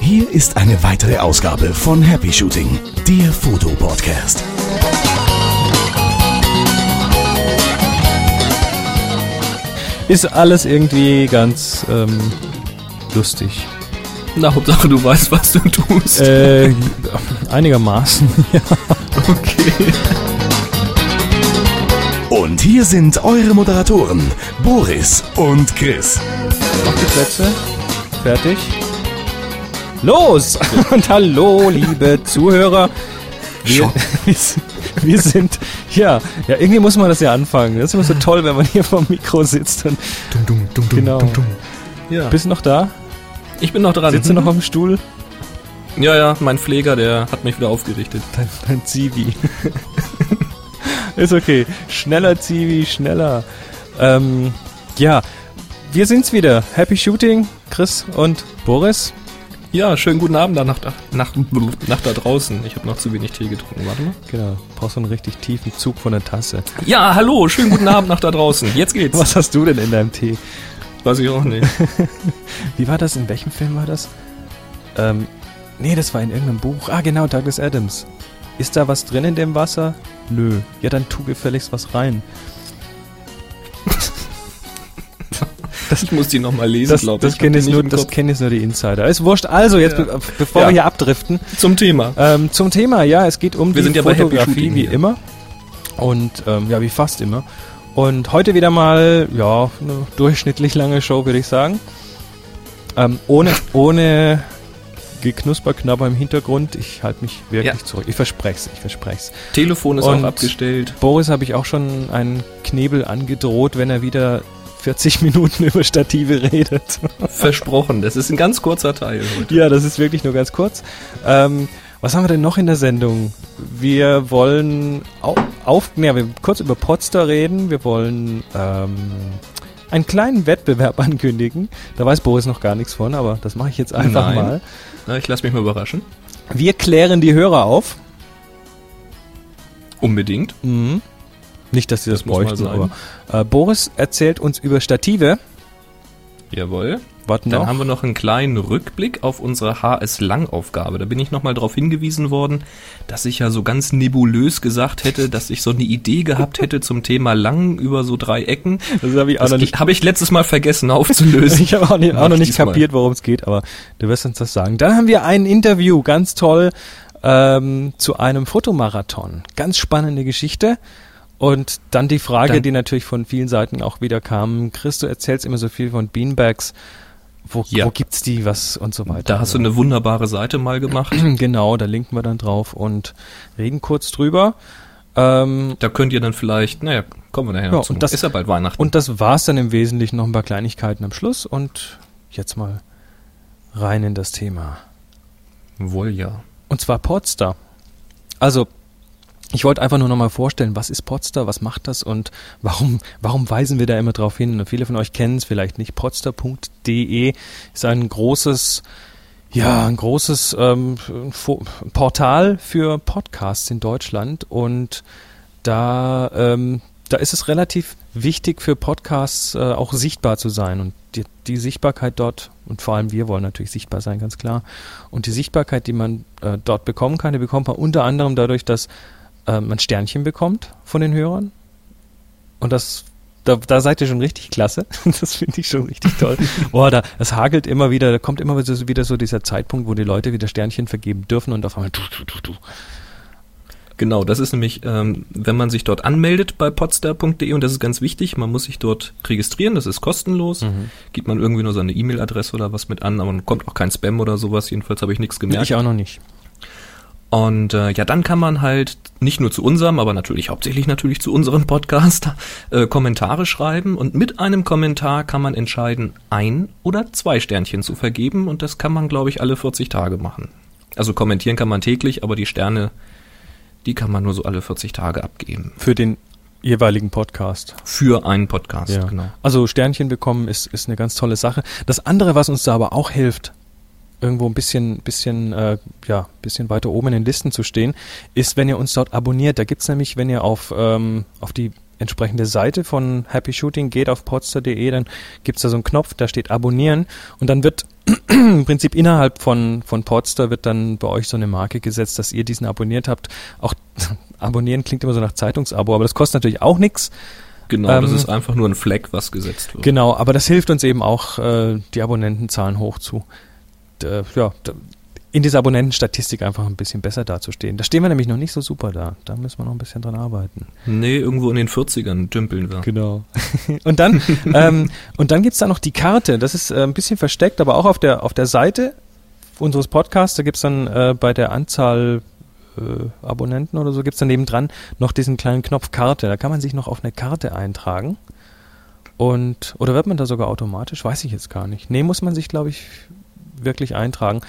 Hier ist eine weitere Ausgabe von Happy Shooting, der Fotopodcast. Ist alles irgendwie ganz ähm, lustig. Na, Hauptsache du weißt, was du tust. Äh, einigermaßen, ja. Okay. Und hier sind eure Moderatoren, Boris und Chris. Auf die Plätze. Fertig. Los! Und hallo, liebe Zuhörer. Wir, wir sind, ja, ja, irgendwie muss man das ja anfangen. Das ist immer so toll, wenn man hier vorm Mikro sitzt und, Dum, dum, dum, dum, Genau. dum, dum. Ja. bist du noch da? Ich bin noch dran. Sitzt du noch auf dem Stuhl? Ja, ja, mein Pfleger, der hat mich wieder aufgerichtet. Dein, dein Zivi. ist okay. Schneller Zivi, schneller. Ähm, ja, wir sind's wieder. Happy Shooting, Chris und Boris. Ja, schönen guten Abend da nach, nach, nach da draußen. Ich habe noch zu wenig Tee getrunken. Warte mal. Genau, brauchst so einen richtig tiefen Zug von der Tasse. Ja, hallo, schönen guten Abend nach da draußen. Jetzt geht's. Was hast du denn in deinem Tee? Weiß ich auch nicht. Wie war das? In welchem Film war das? Ähm, nee, das war in irgendeinem Buch. Ah, genau, Douglas Adams. Ist da was drin in dem Wasser? Nö. Ja, dann tu gefälligst was rein. Ich muss die nochmal lesen, Das, glaube das ich. kennen Hab jetzt das kennen jetzt nur die Insider. Ist wurscht. Also, jetzt, Ja. be bevor Ja. wir hier abdriften, Zum Thema. ähm, zum Thema. Ja, es geht um Wir die sind ja Fotografie, wie hier. immer. Und, ähm, ja, wie fast immer. Und heute wieder mal, ja, eine durchschnittlich lange Show, würde ich sagen. Ähm, ohne, ohne Geknusper, Knabber im Hintergrund. Ich halte mich wirklich Ja. zurück. Ich verspreche es, ich verspreche es. Telefon ist Und- auch abgestellt. Boris habe ich auch schon einen Knebel angedroht, wenn er wieder 40 Minuten über Stative redet. Versprochen. Das ist ein ganz kurzer Teil heute. ja, das ist wirklich nur ganz kurz. Ähm, was haben wir denn noch in der Sendung? Wir wollen au auf, ja, wir kurz über Podster reden. Wir wollen ähm, einen kleinen Wettbewerb ankündigen. Da weiß Boris noch gar nichts von, aber das mache ich jetzt einfach Nein. mal. Na, ich lasse mich mal überraschen. Wir klären die Hörer auf. Unbedingt. Mhm. Nicht, dass sie das, Das bräuchten, aber äh, Boris erzählt uns über Stative. Jawohl. Warten Dann noch. haben wir noch einen kleinen Rückblick auf unsere HS-Lang-Aufgabe. Da bin ich nochmal darauf hingewiesen worden, dass ich ja so ganz nebulös gesagt hätte, dass ich so eine Idee gehabt hätte zum Thema Lang über so drei Ecken. Das habe ich auch noch nicht habe ich letztes Mal vergessen aufzulösen. Ich habe auch, nicht, auch noch ich nicht kapiert, worum es geht, aber du wirst uns das sagen. Dann haben wir ein Interview, ganz toll, ähm, zu einem Fotomarathon. Ganz spannende Geschichte. Und dann die Frage, Dann- die natürlich von vielen Seiten auch wieder kam. Chris, du erzählst immer so viel von Beanbags. Wo, Ja. wo gibt's die, was und so weiter. Da hast du eine wunderbare Seite mal gemacht. Genau, da linken wir dann drauf und reden kurz drüber. Ähm, Da könnt ihr dann vielleicht, naja, kommen wir nachher Ja, noch zu. und das- ist ja bald Weihnachten. und das war's dann im Wesentlichen noch ein paar Kleinigkeiten am Schluss und jetzt mal rein in das Thema. Wohl ja. Und zwar Podster. Also, ich wollte einfach nur nochmal vorstellen, was ist Podster, was macht das und warum, warum weisen wir da immer drauf hin? Und viele von euch kennen es vielleicht nicht. Podster.de ist ein großes, ja, ein großes ähm, Portal für Podcasts in Deutschland und da, ähm, da ist es relativ wichtig für Podcasts äh, auch sichtbar zu sein und die, die Sichtbarkeit dort und vor allem wir wollen natürlich sichtbar sein, ganz klar. Und die Sichtbarkeit, die man äh, dort bekommen kann, die bekommt man unter anderem dadurch, dass äh, man Sternchen bekommt von den Hörern. Und das, da, da seid ihr schon richtig klasse. Das finde ich schon richtig toll. Boah, da, das hagelt immer wieder, da kommt immer wieder so, wieder so dieser Zeitpunkt, wo die Leute wieder Sternchen vergeben dürfen und auf einmal du, du, du, du. Genau, das ist nämlich, ähm, wenn man sich dort anmeldet bei podstar.de und das ist ganz wichtig, man muss sich dort registrieren, das ist kostenlos, Mhm. gibt man irgendwie nur seine E-Mail-Adresse oder was mit an, aber man kommt auch kein Spam oder sowas, jedenfalls habe ich nichts gemerkt. Ich auch noch nicht. Und äh, ja, dann kann man halt nicht nur zu unserem, aber natürlich hauptsächlich natürlich zu unserem Podcast äh, Kommentare schreiben und mit einem Kommentar kann man entscheiden, ein oder zwei Sternchen zu vergeben und das kann man, glaube ich, alle 40 Tage machen. Also kommentieren kann man täglich, aber die Sterne, die kann man nur so alle 40 Tage abgeben. Für den jeweiligen Podcast. Für einen Podcast, Ja. genau. Also Sternchen bekommen ist, ist eine ganz tolle Sache. Das andere, was uns da aber auch hilft, irgendwo ein bisschen, bisschen, äh, ja, bisschen weiter oben in den Listen zu stehen, ist, wenn ihr uns dort abonniert. Da gibt's nämlich, wenn ihr auf, ähm, auf die entsprechende Seite von Happy Shooting geht auf podster.de, dann gibt's da so einen Knopf, da steht Abonnieren und dann wird im Prinzip innerhalb von, von Podster wird dann bei euch so eine Marke gesetzt, dass ihr diesen abonniert habt. Auch abonnieren klingt immer so nach Zeitungsabo, aber das kostet natürlich auch nichts. Genau, ähm, das ist einfach nur ein Flag, was gesetzt wird. Genau, aber das hilft uns eben auch, äh, die Abonnentenzahlen hoch D, ja, in dieser Abonnentenstatistik einfach ein bisschen besser dazustehen. Da stehen wir nämlich noch nicht so super da. Da müssen wir noch ein bisschen dran arbeiten. Nee, irgendwo in den 40ern dümpeln wir. Genau. und dann, ähm, und dann gibt's da noch die Karte. Das ist äh, ein bisschen versteckt, aber auch auf der, auf der Seite unseres Podcasts, da gibt's dann äh, bei der Anzahl äh, Abonnenten oder so, gibt's dann nebendran noch diesen kleinen Knopf Karte. Da kann man sich noch auf eine Karte eintragen. Und, oder wird man da sogar automatisch? Weiß ich jetzt gar nicht. Nee, muss man sich, glaube ich, wirklich eintragen.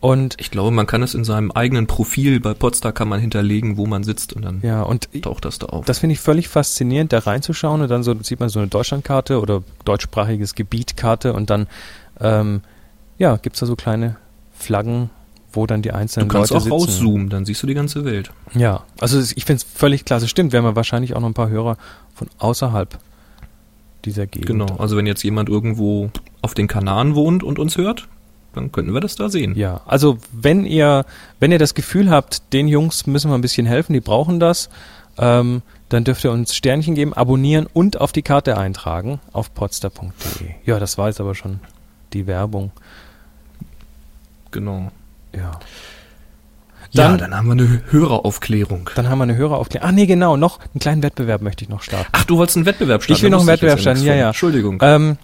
Und ich glaube, man kann es in seinem eigenen Profil bei Podstar kann man hinterlegen, wo man sitzt und dann ja, und taucht das da auf. Das finde ich völlig faszinierend, da reinzuschauen und dann so sieht man so eine Deutschlandkarte oder deutschsprachiges Gebietkarte und dann ähm, ja, gibt's da so kleine Flaggen, wo dann die einzelnen Leute sitzen. Du kannst auch rauszoomen, dann siehst du die ganze Welt. Ja, also ich finde es völlig klasse. Stimmt, wir haben ja wahrscheinlich auch noch ein paar Hörer von außerhalb dieser Gegend. Genau, also wenn jetzt jemand irgendwo auf den Kanaren wohnt und uns hört, dann könnten wir das da sehen. Ja, also wenn ihr, wenn ihr das Gefühl habt, den Jungs müssen wir ein bisschen helfen, die brauchen das, ähm, dann dürft ihr uns Sternchen geben, abonnieren und auf die Karte eintragen auf podster.de. Ja, das war jetzt aber schon die Werbung. Genau. Ja. Dann, ja, dann haben wir eine Höreraufklärung. Dann haben wir eine Höreraufklärung. Ach nee, genau, noch einen kleinen Wettbewerb möchte ich noch starten. Ach, du wolltest einen Wettbewerb starten? Ich will noch einen Wettbewerb starten, ja, ja. Entschuldigung. Ähm,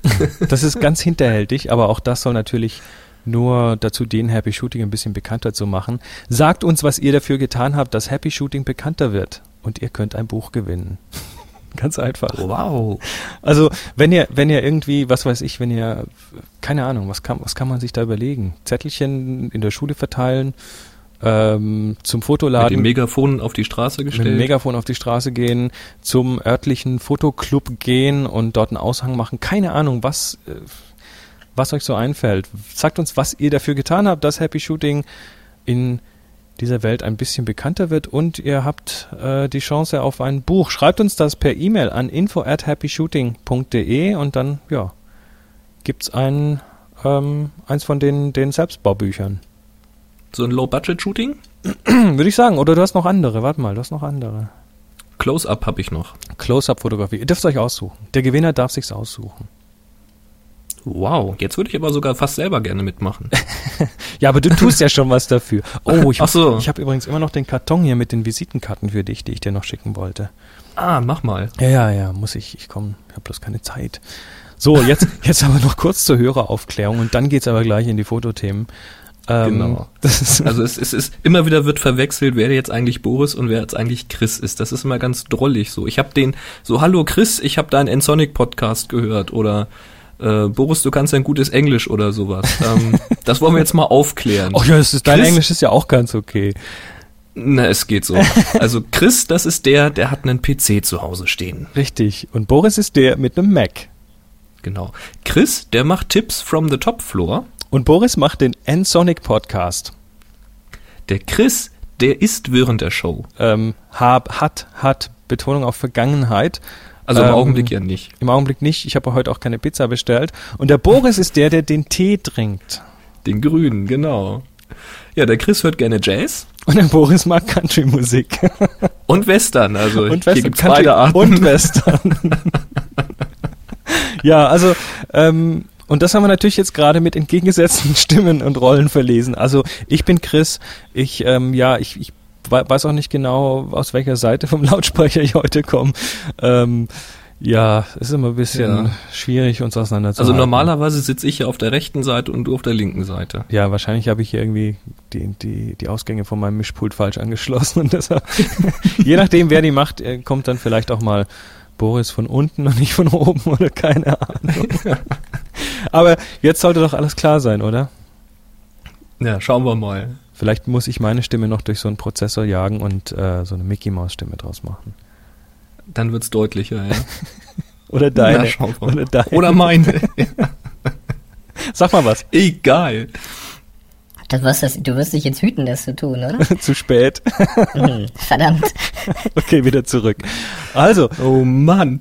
das ist ganz hinterhältig, aber auch das soll natürlich nur dazu dienen, Happy Shooting ein bisschen bekannter zu machen. Sagt uns, was ihr dafür getan habt, dass Happy Shooting bekannter wird. Und ihr könnt ein Buch gewinnen. Ganz einfach. Wow. Also, wenn ihr, wenn ihr irgendwie, was weiß ich, wenn ihr, keine Ahnung, was kann, was kann man sich da überlegen? Zettelchen in der Schule verteilen, ähm, zum Fotoladen. Mit dem Megafon auf die Straße gestellt. Mit dem Megafon auf die Straße gehen, zum örtlichen Fotoclub gehen und dort einen Aushang machen. Keine Ahnung, was, äh, was euch so einfällt. Sagt uns, was ihr dafür getan habt, dass Happy Shooting in dieser Welt ein bisschen bekannter wird und ihr habt äh, die Chance auf ein Buch. Schreibt uns das per E-Mail an info at happyshooting.de und dann, ja, gibt's ein, ähm, eins von den, den Selbstbaubüchern. So ein Low-Budget-Shooting? Würde ich sagen. Oder du hast noch andere. Warte mal, du hast noch andere. Close-Up habe ich noch. Close-Up-Fotografie. Ihr dürft euch aussuchen. Der Gewinner darf sich's aussuchen. Wow, jetzt würde ich aber sogar fast selber gerne mitmachen. ja, aber du tust ja schon was dafür. Oh, ich, Ach so. ich habe übrigens immer noch den Karton hier mit den Visitenkarten für dich, die ich dir noch schicken wollte. Ah, mach mal. Ja, ja, ja, muss ich. Ich komme, ich habe bloß keine Zeit. So, jetzt, jetzt aber noch kurz zur Höreraufklärung und dann geht's aber gleich in die Fotothemen. Ähm, genau. also es, es ist immer wieder wird verwechselt, wer jetzt eigentlich Boris und wer jetzt eigentlich Chris ist. Das ist immer ganz drollig so. Ich habe den so Hallo Chris, ich habe deinen Ensonic Podcast gehört oder äh, Boris, du kannst ein gutes Englisch oder sowas. ähm, das wollen wir jetzt mal aufklären. Oh ja, das ist, dein Englisch ist ja auch ganz okay. Na, es geht so. Also Chris, das ist der, der hat einen PC zu Hause stehen. Richtig. Und Boris ist der mit einem Mac. Genau. Chris, der macht Tipps from the Top Floor. Und Boris macht den N-Sonic Podcast. Der Chris, der ist während der Show. Ähm, hab, hat, hat, Betonung auf Vergangenheit. Also im ähm, Augenblick ja nicht. Im Augenblick nicht. Ich habe heute auch keine Pizza bestellt. Und der Boris ist der, der den Tee trinkt. Den grünen, genau. Ja, der Chris hört gerne Jazz. Und der Boris mag Country-Musik. Und Western, also und Western, hier gibt's Country beide Arten. Und Western. ja, also ähm, und das haben wir natürlich jetzt gerade mit entgegengesetzten Stimmen und Rollen verlesen. Also ich bin Chris, ich, ähm, ja, ich, ich weiß auch nicht genau, aus welcher Seite vom Lautsprecher ich heute komme. Ähm, ja, ist immer ein bisschen ja. schwierig, uns auseinanderzuhalten. Also normalerweise sitze ich ja auf der rechten Seite und du auf der linken Seite. Ja, wahrscheinlich habe ich hier irgendwie die, die, die Ausgänge von meinem Mischpult falsch angeschlossen und deshalb, je nachdem, wer die macht, äh, kommt dann vielleicht auch mal Boris von unten und nicht von oben oder keine Ahnung. Aber jetzt sollte doch alles klar sein, oder? Ja, schauen wir mal. Vielleicht muss ich meine Stimme noch durch so einen Prozessor jagen und äh, so eine Mickey Maus Stimme draus machen. Dann wird's deutlicher, ja. oder deine. Na, oder, deine. oder meine. Sag mal was. Egal. Du wirst, das, du wirst dich jetzt hüten, das zu tun, oder? zu spät. Hm, verdammt. okay, wieder zurück. Also, Oh Mann.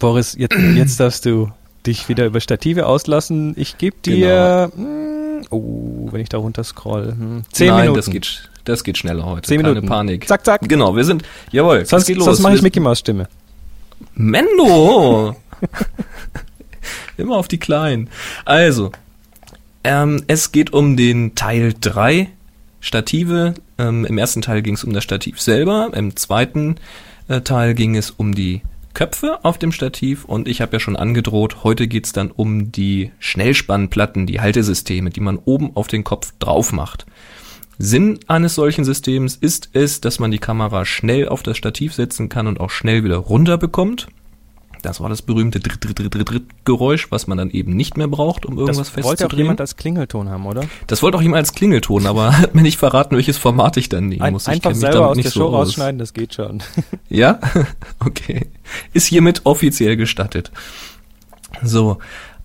Boris, jetzt, jetzt darfst du dich wieder über Stative auslassen. Ich gebe dir, mm, oh, wenn ich da runter scroll, hm, zehn Nein, Minuten. das geht, das geht schneller heute. Zehn Keine Minuten. Panik. Zack, zack. Genau, wir sind, jawohl, sonst geht sonst los. mache ich Mickey Maus Stimme. Mendo! Immer auf die Kleinen. Also, ähm, es geht um den Teil 3 Stative. Ähm, Im ersten Teil ging es um das Stativ selber. Im zweiten äh, Teil ging es um die Köpfe auf dem Stativ. Und ich habe ja schon angedroht, heute geht es dann um die Schnellspannplatten, die Haltesysteme, die man oben auf den Kopf drauf macht. Sinn eines solchen Systems ist es, dass man die Kamera schnell auf das Stativ setzen kann und auch schnell wieder runter bekommt. Das war das berühmte Geräusch, was man dann eben nicht mehr braucht, um irgendwas Das wollte auch festzudrehen. jemand als Klingelton haben, oder? das wollte auch jemand als Klingelton, aber hat mir nicht verraten, welches Format ich dann nehmen Ein, muss. Ich einfach mich selber damit aus nicht der so Show aus. rausschneiden, das geht schon. Ja? Okay. Ist hiermit offiziell gestattet. So.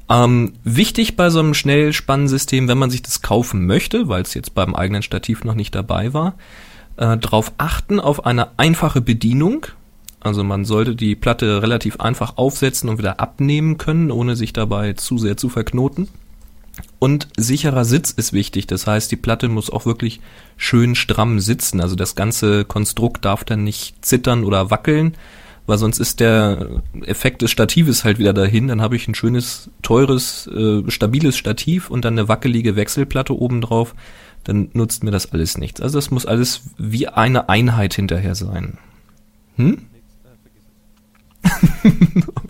Ähm, wichtig bei so einem Schnellspannensystem, wenn man sich das kaufen möchte, weil es jetzt beim eigenen Stativ noch nicht dabei war, äh, darauf achten auf eine einfache Bedienung. Also man sollte die Platte relativ einfach aufsetzen und wieder abnehmen können, ohne sich dabei zu sehr zu verknoten. Und sicherer Sitz ist wichtig. Das heißt, die Platte muss auch wirklich schön stramm sitzen. Also das ganze Konstrukt darf dann nicht zittern oder wackeln, weil sonst ist der Effekt des Statives halt wieder dahin. Dann habe ich ein schönes, teures, äh, stabiles Stativ und dann eine wackelige Wechselplatte obendrauf. Dann nutzt mir das alles nichts. Also das muss alles wie eine Einheit hinterher sein. Hm?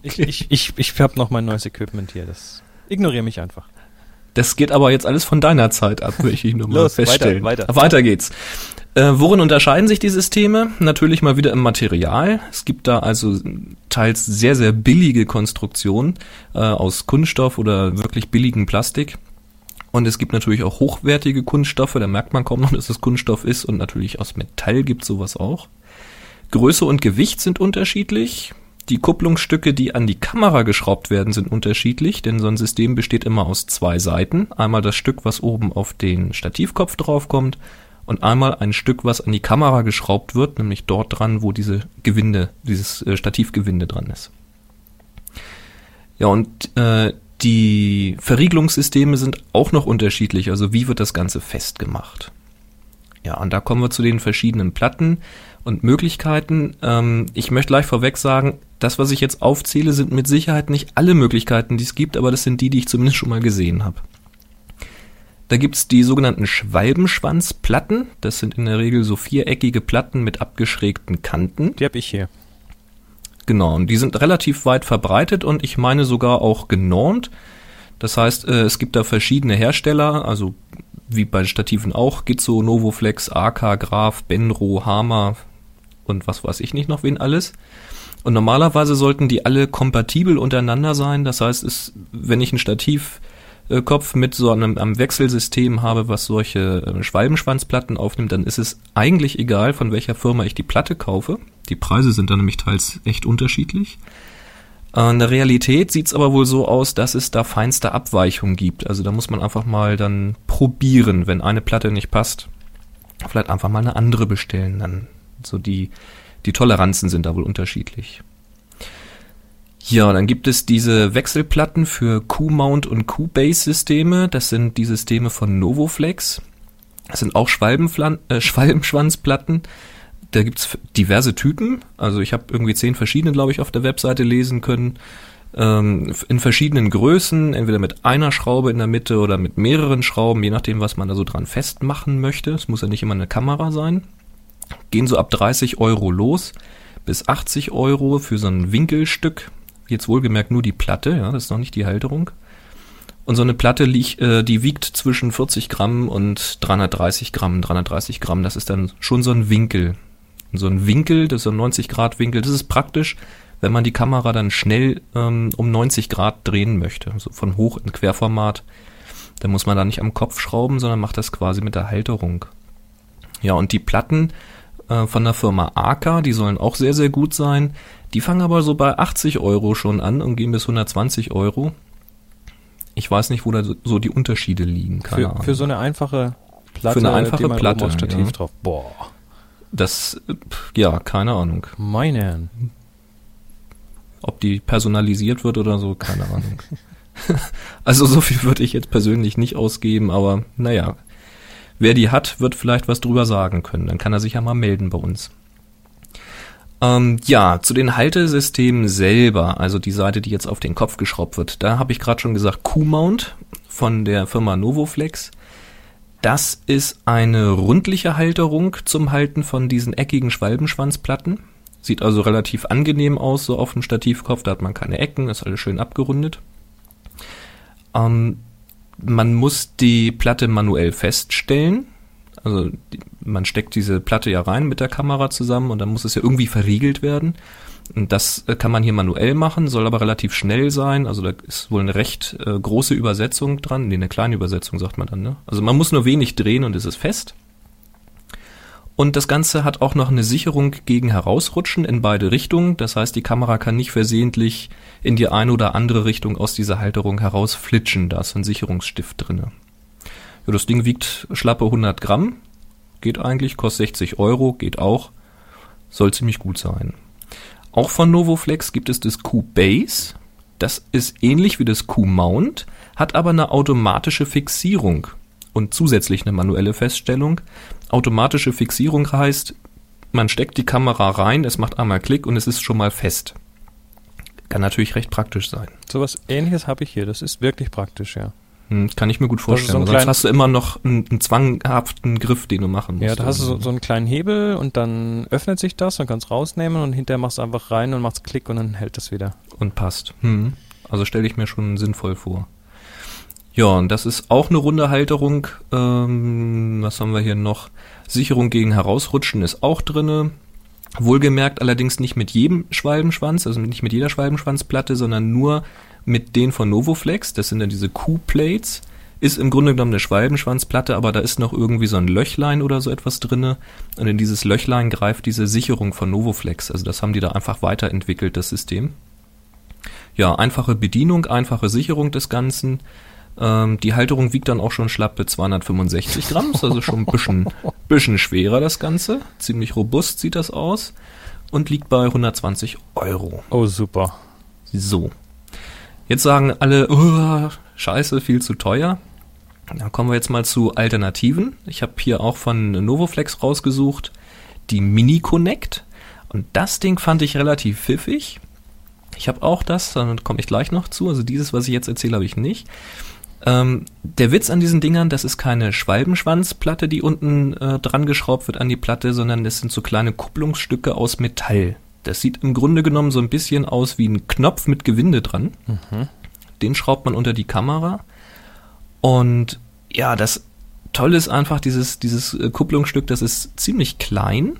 Ich, ich, ich, ich habe noch mein neues Equipment hier. Das ignoriere mich einfach. Das geht aber jetzt alles von deiner Zeit ab, möchte ich nur mal Los, feststellen. weiter, weiter. weiter geht's. Äh, worin unterscheiden sich die Systeme? Natürlich mal wieder im Material. Es gibt da also teils sehr, sehr billige Konstruktionen äh, aus Kunststoff oder wirklich billigen Plastik. Und es gibt natürlich auch hochwertige Kunststoffe, da merkt man kaum noch, dass es Kunststoff ist. Und natürlich aus Metall gibt sowas auch. Größe und Gewicht sind unterschiedlich. Die Kupplungsstücke, die an die Kamera geschraubt werden, sind unterschiedlich, denn so ein System besteht immer aus zwei Seiten. Einmal das Stück, was oben auf den Stativkopf draufkommt und einmal ein Stück, was an die Kamera geschraubt wird, nämlich dort dran, wo diese Gewinde, dieses äh, Stativgewinde dran ist. Ja, und äh, die Verriegelungssysteme sind auch noch unterschiedlich, also wie wird das Ganze festgemacht? Ja, und da kommen wir zu den verschiedenen Platten und Möglichkeiten. Ähm, ich möchte gleich vorweg sagen, das, was ich jetzt aufzähle, sind mit Sicherheit nicht alle Möglichkeiten, die es gibt, aber das sind die, die ich zumindest schon mal gesehen habe. Da gibt's die sogenannten Schwalbenschwanzplatten. Das sind in der Regel so viereckige Platten mit abgeschrägten Kanten. Die habe ich hier. Genau, und die sind relativ weit verbreitet und ich meine sogar auch genormt. Das heißt, äh, es gibt da verschiedene Hersteller, also wie bei Stativen auch, Gizzo, Novoflex, AK, Graf, Benro, Hama und was weiß ich nicht noch wen alles. Und normalerweise sollten die alle kompatibel untereinander sein. Das heißt, es, wenn ich ein Stativkopf mit so einem, einem Wechselsystem habe, was solche äh, Schwalbenschwanzplatten aufnimmt, dann ist es eigentlich egal, von welcher Firma ich die Platte kaufe. Die Preise sind dann nämlich teils echt unterschiedlich. Äh, In der Realität sieht's aber wohl so aus, dass es da feinste Abweichungen gibt. Also da muss man einfach mal dann probieren, wenn eine Platte nicht passt. Vielleicht einfach mal eine andere bestellen. Dann so die, die Toleranzen sind da wohl unterschiedlich. Ja, dann gibt es diese Wechselplatten für Q-Mount und Q-Base-Systeme. Das sind die Systeme von Novoflex. Das sind auch äh, Schwalbenschwanzplatten. Da gibt's diverse Typen. Also ich habe irgendwie zehn verschiedene, glaube ich, auf der Webseite lesen können. Ähm, in verschiedenen Größen, entweder mit einer Schraube in der Mitte oder mit mehreren Schrauben, je nachdem, was man da so dran festmachen möchte. Es muss ja nicht immer eine Kamera sein. Gehen so ab 30 Euro los bis 80 Euro für so ein Winkelstück. Jetzt wohlgemerkt nur die Platte, ja, das ist noch nicht die Halterung. Und so eine Platte äh, die wiegt zwischen 40 Gramm und 330 Gramm. 330 Gramm, das ist dann schon so ein Winkel. Und so ein Winkel, das ist so ein 90 Grad Winkel, das ist praktisch, wenn man die Kamera dann schnell ähm, um 90 Grad drehen möchte. Also von Hoch- in Querformat. Dann muss man da nicht am Kopf schrauben, sondern macht das quasi mit der Halterung. Ja, und die Platten äh, von der Firma AK, die sollen auch sehr, sehr gut sein. Die fangen aber so bei 80 Euro schon an und gehen bis 120 Euro. Ich weiß nicht, wo da so- die Unterschiede liegen. Keine Für, Ahnung. für so eine einfache Platte, Für eine einfache Platte, auf Stativ ja. drauf. Boah, das, ja, keine Ahnung. meine Herren. Ob die personalisiert wird oder so, keine Ahnung. also so viel würde ich jetzt persönlich nicht ausgeben, aber naja, wer die hat, wird vielleicht was drüber sagen können. Dann kann er sich ja mal melden bei uns. Ähm, ja, zu den Haltesystemen selber, also die Seite, die jetzt auf den Kopf geschraubt wird, da habe ich gerade schon gesagt, Q-Mount von der Firma Novoflex. Das ist eine rundliche Halterung zum Halten von diesen eckigen Schwalbenschwanzplatten. Sieht also relativ angenehm aus, so auf dem Stativkopf, da hat man keine Ecken, ist alles schön abgerundet. Ähm, man muss die Platte manuell feststellen. Also die, man steckt diese Platte ja rein mit der Kamera zusammen und dann muss es ja irgendwie verriegelt werden. Und das äh, kann man hier manuell machen, soll aber relativ schnell sein. Also da ist wohl eine recht äh, große Übersetzung dran. Nee, eine kleine Übersetzung sagt man dann. Ne? Also man muss nur wenig drehen und es ist fest. Und das Ganze hat auch noch eine Sicherung gegen Herausrutschen in beide Richtungen. Das heißt, die Kamera kann nicht versehentlich in die eine oder andere Richtung aus dieser Halterung herausflitschen. Da ist ein Sicherungsstift drinne. Ja, das Ding wiegt schlappe 100 Gramm. Geht eigentlich, kostet 60 Euro, geht auch. Soll ziemlich gut sein. Auch von Novoflex gibt es das Q-Base. Das ist ähnlich wie das Q-Mount, hat aber eine automatische Fixierung und zusätzlich eine manuelle Feststellung. Automatische Fixierung heißt, man steckt die Kamera rein, es macht einmal Klick und es ist schon mal fest. Kann natürlich recht praktisch sein. So was ähnliches habe ich hier. Das ist wirklich praktisch, ja. Hm, kann ich mir gut vorstellen. So Sonst hast du immer noch einen, einen, zwanghaften Griff, den du machen musst. Ja, da hast du so, so, einen kleinen Hebel und dann öffnet sich das und kannst rausnehmen und hinterher machst du einfach rein und machst Klick und dann hält das wieder. Und passt. Hm. Also stelle ich mir schon sinnvoll vor. Ja, und das ist auch eine runde Halterung. Ähm, was haben wir hier noch? Sicherung gegen Herausrutschen ist auch drinne. Wohlgemerkt allerdings nicht mit jedem Schwalbenschwanz, also nicht mit jeder Schwalbenschwanzplatte, sondern nur mit denen von Novoflex, das sind dann diese Q-Plates, ist im Grunde genommen eine Schwalbenschwanzplatte, aber da ist noch irgendwie so ein Löchlein oder so etwas drinne und in dieses Löchlein greift diese Sicherung von Novoflex, also das haben die da einfach weiterentwickelt, das System. Ja, einfache Bedienung, einfache Sicherung des Ganzen. Ähm, die Halterung wiegt dann auch schon schlappe 265 Gramm, ist also schon ein bisschen, bisschen schwerer das Ganze. Ziemlich robust sieht das aus und liegt bei 120 Euro. Oh, super. So. Jetzt sagen alle, oh, scheiße, viel zu teuer. Dann kommen wir jetzt mal zu Alternativen. Ich habe hier auch von Novoflex rausgesucht die Mini Connect. Und das Ding fand ich relativ pfiffig. Ich habe auch das, dann komme ich gleich noch zu. Also dieses, was ich jetzt erzähle, habe ich nicht. Ähm, der Witz an diesen Dingern, das ist keine Schwalbenschwanzplatte, die unten äh, dran geschraubt wird an die Platte, sondern das sind so kleine Kupplungsstücke aus Metall. Das sieht im Grunde genommen so ein bisschen aus wie ein Knopf mit Gewinde dran. Mhm. Den schraubt man unter die Kamera. Und ja, das Tolle ist einfach, dieses, dieses äh, Kupplungsstück, das ist ziemlich klein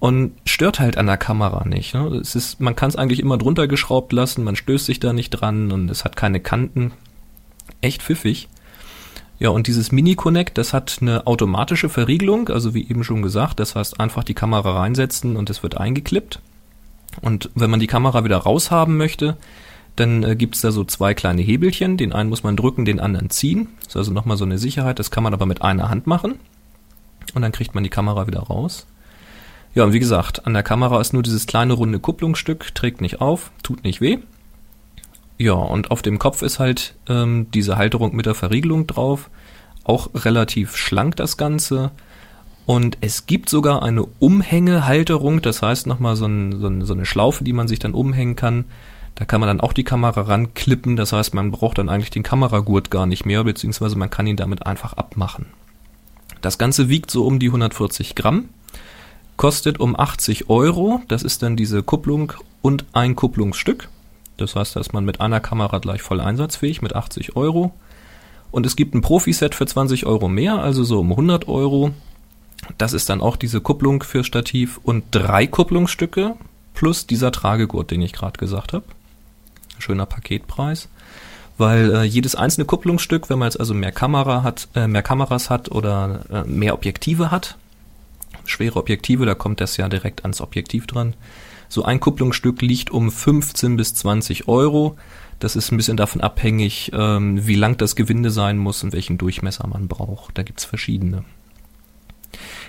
und stört halt an der Kamera nicht. Ne? Es ist, man kann es eigentlich immer drunter geschraubt lassen, man stößt sich da nicht dran und es hat keine Kanten. Echt pfiffig. Ja, und dieses Mini-Connect, das hat eine automatische Verriegelung, also wie eben schon gesagt, das heißt einfach die Kamera reinsetzen und es wird eingeklippt. Und wenn man die Kamera wieder raushaben möchte, dann äh, gibt's da so zwei kleine Hebelchen. Den einen muss man drücken, den anderen ziehen. Das ist also nochmal so eine Sicherheit. Das kann man aber mit einer Hand machen. Und dann kriegt man die Kamera wieder raus. Ja, und wie gesagt, an der Kamera ist nur dieses kleine runde Kupplungsstück, trägt nicht auf, tut nicht weh. Ja, und auf dem Kopf ist halt ähm, diese Halterung mit der Verriegelung drauf. Auch relativ schlank das Ganze. Und es gibt sogar eine Umhängehalterung, das heißt nochmal so, ein, so, ein, so eine Schlaufe, die man sich dann umhängen kann. Da kann man dann auch die Kamera ranklippen, das heißt, man braucht dann eigentlich den Kameragurt gar nicht mehr, beziehungsweise man kann ihn damit einfach abmachen. Das Ganze wiegt so um die 140 Gramm, kostet um 80 Euro, das ist dann diese Kupplung und ein Kupplungsstück. Das heißt, da ist man mit einer Kamera gleich voll einsatzfähig mit 80 Euro. Und es gibt ein Profi-Set für 20 Euro mehr, also so um 100 Euro. Das ist dann auch diese Kupplung für Stativ und drei Kupplungsstücke plus dieser Tragegurt, den ich gerade gesagt habe. Schöner Paketpreis. Weil äh, jedes einzelne Kupplungsstück, wenn man jetzt also mehr Kamera hat, äh, mehr Kameras hat oder äh, mehr Objektive hat, schwere Objektive, da kommt das ja direkt ans Objektiv dran. So ein Kupplungsstück liegt um 15 bis 20 Euro. Das ist ein bisschen davon abhängig, ähm, wie lang das Gewinde sein muss und welchen Durchmesser man braucht. Da gibt's verschiedene.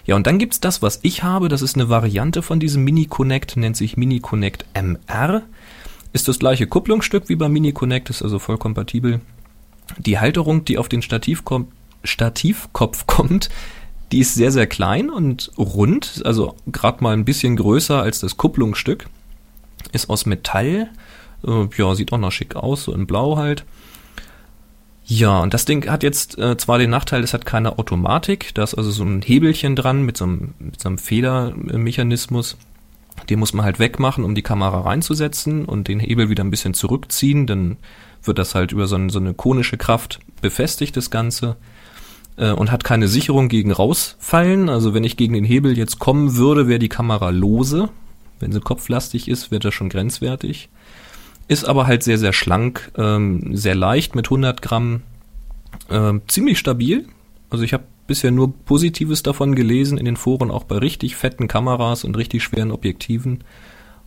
Ja, und dann gibt's das, was ich habe. Das ist eine Variante von diesem Mini Connect, nennt sich Mini Connect MR. Ist das gleiche Kupplungsstück wie beim Mini Connect, ist also voll kompatibel. Die Halterung, die auf den Stativ kommt, Stativkopf kommt, die ist sehr, sehr klein und rund, also gerade mal ein bisschen größer als das Kupplungsstück. Ist aus Metall, äh, ja, sieht auch noch schick aus, so in Blau halt. Ja, und das Ding hat jetzt äh, zwar den Nachteil, es hat keine Automatik, da ist also so ein Hebelchen dran mit so einem, mit so einem Federmechanismus. Den muss man halt wegmachen, um die Kamera reinzusetzen und den Hebel wieder ein bisschen zurückziehen, dann wird das halt über so, ein, so eine konische Kraft befestigt, das Ganze. Äh, und hat keine Sicherung gegen rausfallen. Also wenn ich gegen den Hebel jetzt kommen würde, wäre die Kamera lose. Wenn sie kopflastig ist, wird das schon grenzwertig. Ist aber halt sehr, sehr schlank, ähm, sehr leicht mit 100 Gramm, ähm, ziemlich stabil. Also ich habe bisher nur Positives davon gelesen in den Foren, auch bei richtig fetten Kameras und richtig schweren Objektiven.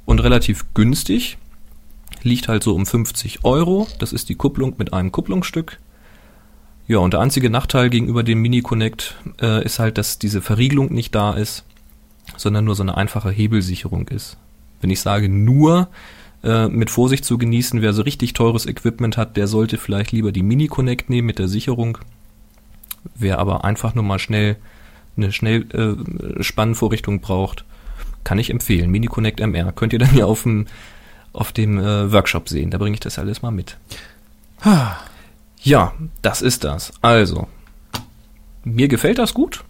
Und relativ günstig. Liegt halt so um 50 Euro. Das ist die Kupplung mit einem Kupplungsstück. Ja, und der einzige Nachteil gegenüber dem Mini Connect äh, ist halt, dass diese Verriegelung nicht da ist, sondern nur so eine einfache Hebelsicherung ist. Wenn ich sage nur, äh, mit Vorsicht zu genießen. Wer so richtig teures Equipment hat, der sollte vielleicht lieber die Mini Connect nehmen mit der Sicherung. Wer aber einfach nur mal schnell eine Schnellspannvorrichtung äh, braucht, kann ich empfehlen. Mini Connect MR. Könnt ihr dann ja auf dem, auf dem äh, Workshop sehen. Da bringe ich das alles mal mit. Ja, das ist das. Also, mir gefällt das gut.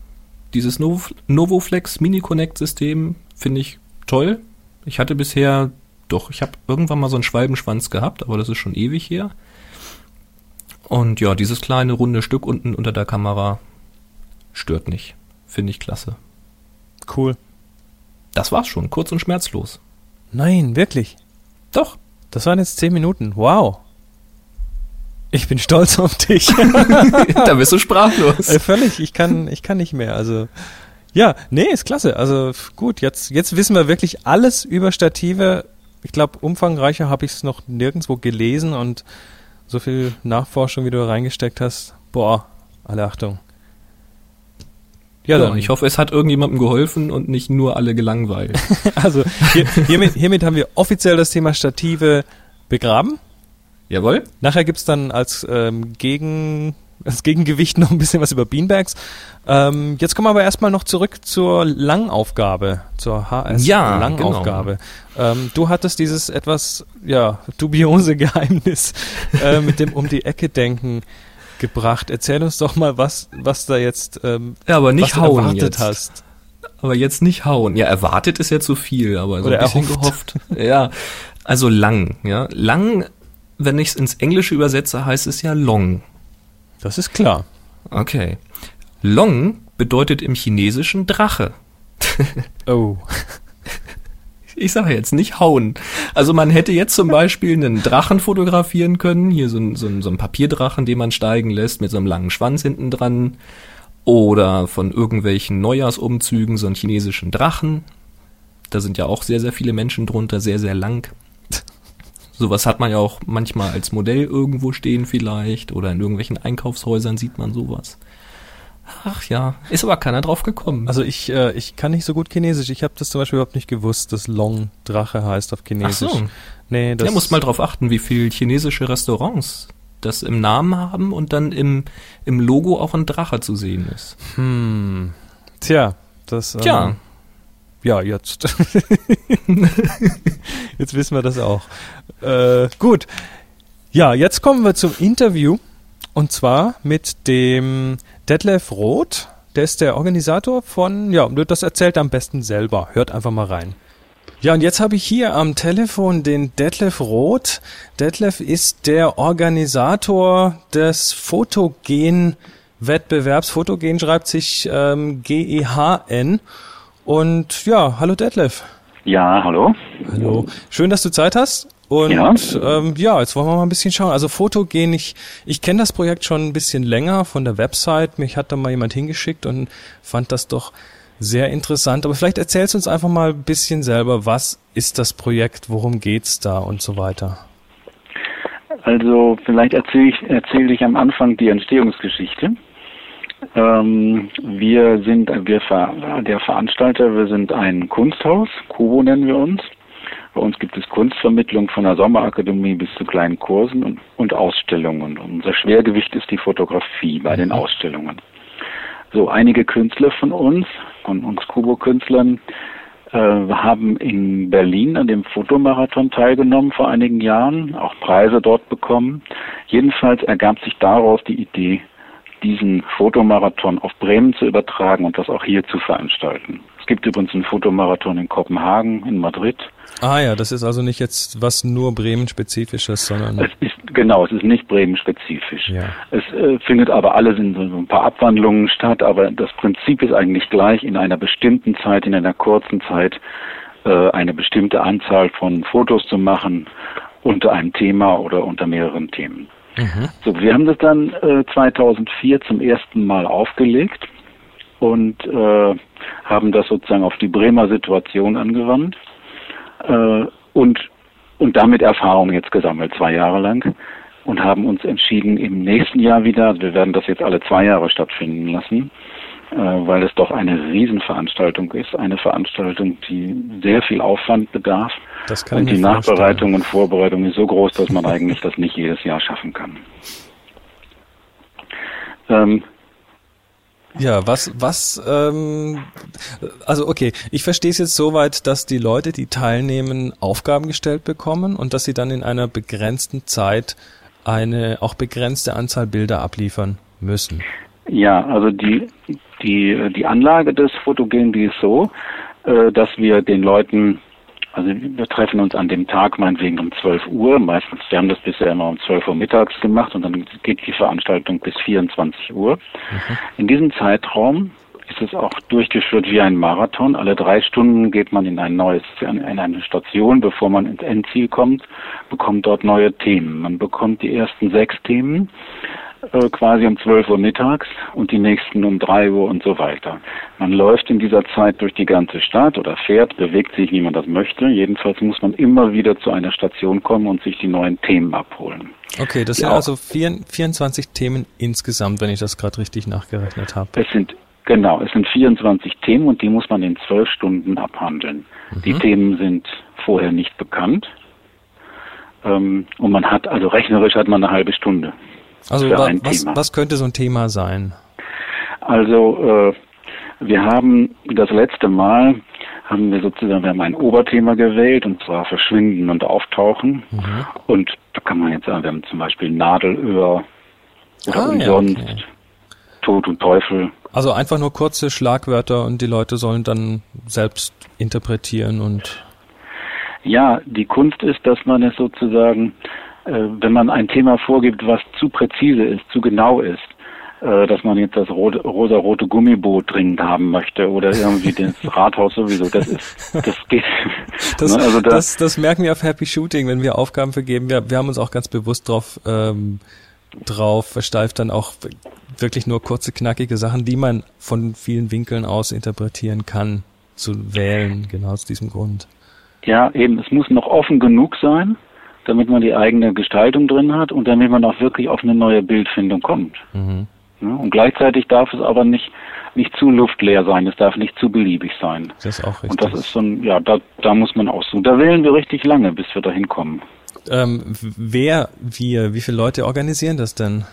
Dieses Novoflex Mini Connect System finde ich toll. Ich hatte bisher doch, ich habe irgendwann mal so einen Schwalbenschwanz gehabt, aber das ist schon ewig her. Und ja, dieses kleine runde Stück unten unter der Kamera stört nicht. Finde ich klasse. Cool. Das war's schon, kurz und schmerzlos. Nein, wirklich. Doch. Das waren jetzt zehn Minuten. Wow. Ich bin stolz auf dich. da bist du sprachlos. Äh, völlig, ich kann, ich kann nicht mehr. Also ja, nee, ist klasse. Also gut, jetzt, jetzt wissen wir wirklich alles über Stative ich glaube, umfangreicher habe ich es noch nirgendwo gelesen und so viel Nachforschung, wie du reingesteckt hast, boah, alle Achtung. Ja, ja, dann. ich hoffe, es hat irgendjemandem geholfen und nicht nur alle gelangweilt. also hier, hiermit, hiermit haben wir offiziell das Thema Stative begraben. Jawohl. Nachher gibt's dann als ähm, Gegen als Gegengewicht noch ein bisschen was über Beanbags. Ähm, jetzt kommen wir aber erstmal noch zurück zur Langaufgabe, zur HS-Langaufgabe. Ja, genau. ähm, du hattest dieses etwas ja, dubiose Geheimnis äh, mit dem um die Ecke denken gebracht. Erzähl uns doch mal, was, was da jetzt ähm, ja, aber nicht hauen erwartet jetzt. hast. Aber jetzt nicht hauen. Ja, erwartet ist ja zu viel, aber so Oder ein bisschen erhofft. gehofft. ja, also lang. Ja, lang, wenn ich es ins Englische übersetze, heißt es ja long. Das ist klar. Okay. Long bedeutet im Chinesischen Drache. oh. Ich sage jetzt nicht hauen. Also man hätte jetzt zum Beispiel einen Drachen fotografieren können, hier so ein, so, ein, so ein Papierdrachen, den man steigen lässt mit so einem langen Schwanz hinten dran. Oder von irgendwelchen Neujahrsumzügen so einen chinesischen Drachen. Da sind ja auch sehr, sehr viele Menschen drunter, sehr, sehr lang. Sowas hat man ja auch manchmal als Modell irgendwo stehen vielleicht oder in irgendwelchen Einkaufshäusern sieht man sowas. Ach ja, ist aber keiner drauf gekommen. Also ich, äh, ich kann nicht so gut Chinesisch. Ich habe das zum Beispiel überhaupt nicht gewusst, dass Long Drache heißt auf Chinesisch. Ach so. Nee, das ja, muss mal drauf achten, wie viel chinesische Restaurants das im Namen haben und dann im, im Logo auch ein Drache zu sehen ist. Hm. Tja, das. Tja. Ja, jetzt. jetzt wissen wir das auch. Äh, gut. Ja, jetzt kommen wir zum Interview. Und zwar mit dem Detlef Roth. Der ist der Organisator von, ja, das erzählt er am besten selber. Hört einfach mal rein. Ja, und jetzt habe ich hier am Telefon den Detlef Roth. Detlef ist der Organisator des Fotogen-Wettbewerbs. Fotogen schreibt sich ähm, G-E-H-N. Und ja, hallo Detlef. Ja, hallo. Hallo. Schön, dass du Zeit hast. Und ja. Ähm, ja, jetzt wollen wir mal ein bisschen schauen. Also Fotogen, ich, ich kenne das Projekt schon ein bisschen länger von der Website. Mich hat da mal jemand hingeschickt und fand das doch sehr interessant. Aber vielleicht erzählst du uns einfach mal ein bisschen selber, was ist das Projekt, worum geht's da und so weiter. Also vielleicht erzähle ich, erzähle ich am Anfang die Entstehungsgeschichte. Ähm, wir sind wir, der Veranstalter, wir sind ein Kunsthaus, Kubo nennen wir uns. Bei uns gibt es Kunstvermittlung von der Sommerakademie bis zu kleinen Kursen und, und Ausstellungen. Unser Schwergewicht ist die Fotografie bei den Ausstellungen. So, einige Künstler von uns, von uns Kubo-Künstlern, äh, haben in Berlin an dem Fotomarathon teilgenommen vor einigen Jahren, auch Preise dort bekommen. Jedenfalls ergab sich daraus die Idee, diesen Fotomarathon auf Bremen zu übertragen und das auch hier zu veranstalten. Es gibt übrigens einen Fotomarathon in Kopenhagen, in Madrid. Ah ja, das ist also nicht jetzt was nur Bremen-spezifisches, sondern. Es ist, genau, es ist nicht Bremen-spezifisch. Ja. Es äh, findet aber alles in so ein paar Abwandlungen statt, aber das Prinzip ist eigentlich gleich, in einer bestimmten Zeit, in einer kurzen Zeit, äh, eine bestimmte Anzahl von Fotos zu machen unter einem Thema oder unter mehreren Themen. So, wir haben das dann äh, 2004 zum ersten Mal aufgelegt und äh, haben das sozusagen auf die Bremer Situation angewandt äh, und, und damit Erfahrung jetzt gesammelt, zwei Jahre lang und haben uns entschieden, im nächsten Jahr wieder, wir werden das jetzt alle zwei Jahre stattfinden lassen, weil es doch eine Riesenveranstaltung ist, eine Veranstaltung, die sehr viel Aufwand bedarf. Das kann und die. Nachbereitung und Vorbereitung ist so groß, dass man eigentlich das nicht jedes Jahr schaffen kann. Ähm, Ja, was, was, ähm, also okay, ich verstehe es jetzt soweit, dass die Leute, die teilnehmen, Aufgaben gestellt bekommen und dass sie dann in einer begrenzten Zeit eine auch begrenzte Anzahl Bilder abliefern müssen. Ja, also die, die, die Anlage des Fotogen, die ist so, äh, dass wir den Leuten, also wir treffen uns an dem Tag meinetwegen um 12 Uhr, meistens, wir haben das bisher immer um 12 Uhr mittags gemacht und dann geht die Veranstaltung bis 24 Uhr. In diesem Zeitraum ist es auch durchgeführt wie ein Marathon. Alle drei Stunden geht man in ein neues, in eine Station, bevor man ins Endziel kommt, bekommt dort neue Themen. Man bekommt die ersten sechs Themen äh, quasi um 12 Uhr mittags und die nächsten um 3 Uhr und so weiter. Man läuft in dieser Zeit durch die ganze Stadt oder fährt, bewegt sich, wie man das möchte. Jedenfalls muss man immer wieder zu einer Station kommen und sich die neuen Themen abholen. Okay, das sind Ja. also vier, 24 Themen insgesamt, wenn ich das gerade richtig nachgerechnet habe. Es sind genau, es sind 24 Themen und die muss man in zwölf Stunden abhandeln. Die Themen sind vorher nicht bekannt. Ähm, und man hat, also rechnerisch hat man eine halbe Stunde. Also was, was könnte so ein Thema sein? Also äh, wir haben das letzte Mal haben wir sozusagen wir haben ein Oberthema gewählt und zwar Verschwinden und Auftauchen. Und da kann man jetzt sagen, wir haben zum Beispiel Nadelöhr oder Ah, ja, umsonst, okay. Tod und Teufel. Also einfach nur kurze Schlagwörter und die Leute sollen dann selbst interpretieren und Ja, die Kunst ist, dass man es sozusagen, wenn man ein Thema vorgibt, was zu präzise ist, zu genau ist, äh, dass man jetzt das rote, rosa-rote Gummiboot dringend haben möchte oder irgendwie das Rathaus sowieso, das ist, das geht. Das, Ne, also da- das, das merken wir auf Happy Shooting, wenn wir Aufgaben vergeben. Wir, wir haben uns auch ganz bewusst drauf, ähm, drauf versteift, dann auch wirklich nur kurze, knackige Sachen, die man von vielen Winkeln aus interpretieren kann, zu wählen, genau aus diesem Grund. Ja, eben, es muss noch offen genug sein, damit man die eigene Gestaltung drin hat und damit man auch wirklich auf eine neue Bildfindung kommt. Mhm. Und gleichzeitig darf es aber nicht, nicht zu luftleer sein, es darf nicht zu beliebig sein. Das ist auch richtig. Und das ist so ein, ja, da, da muss man aussuchen. Da wählen wir richtig lange, bis wir da hinkommen. ähm, wer, wir, wie viele Leute organisieren das denn?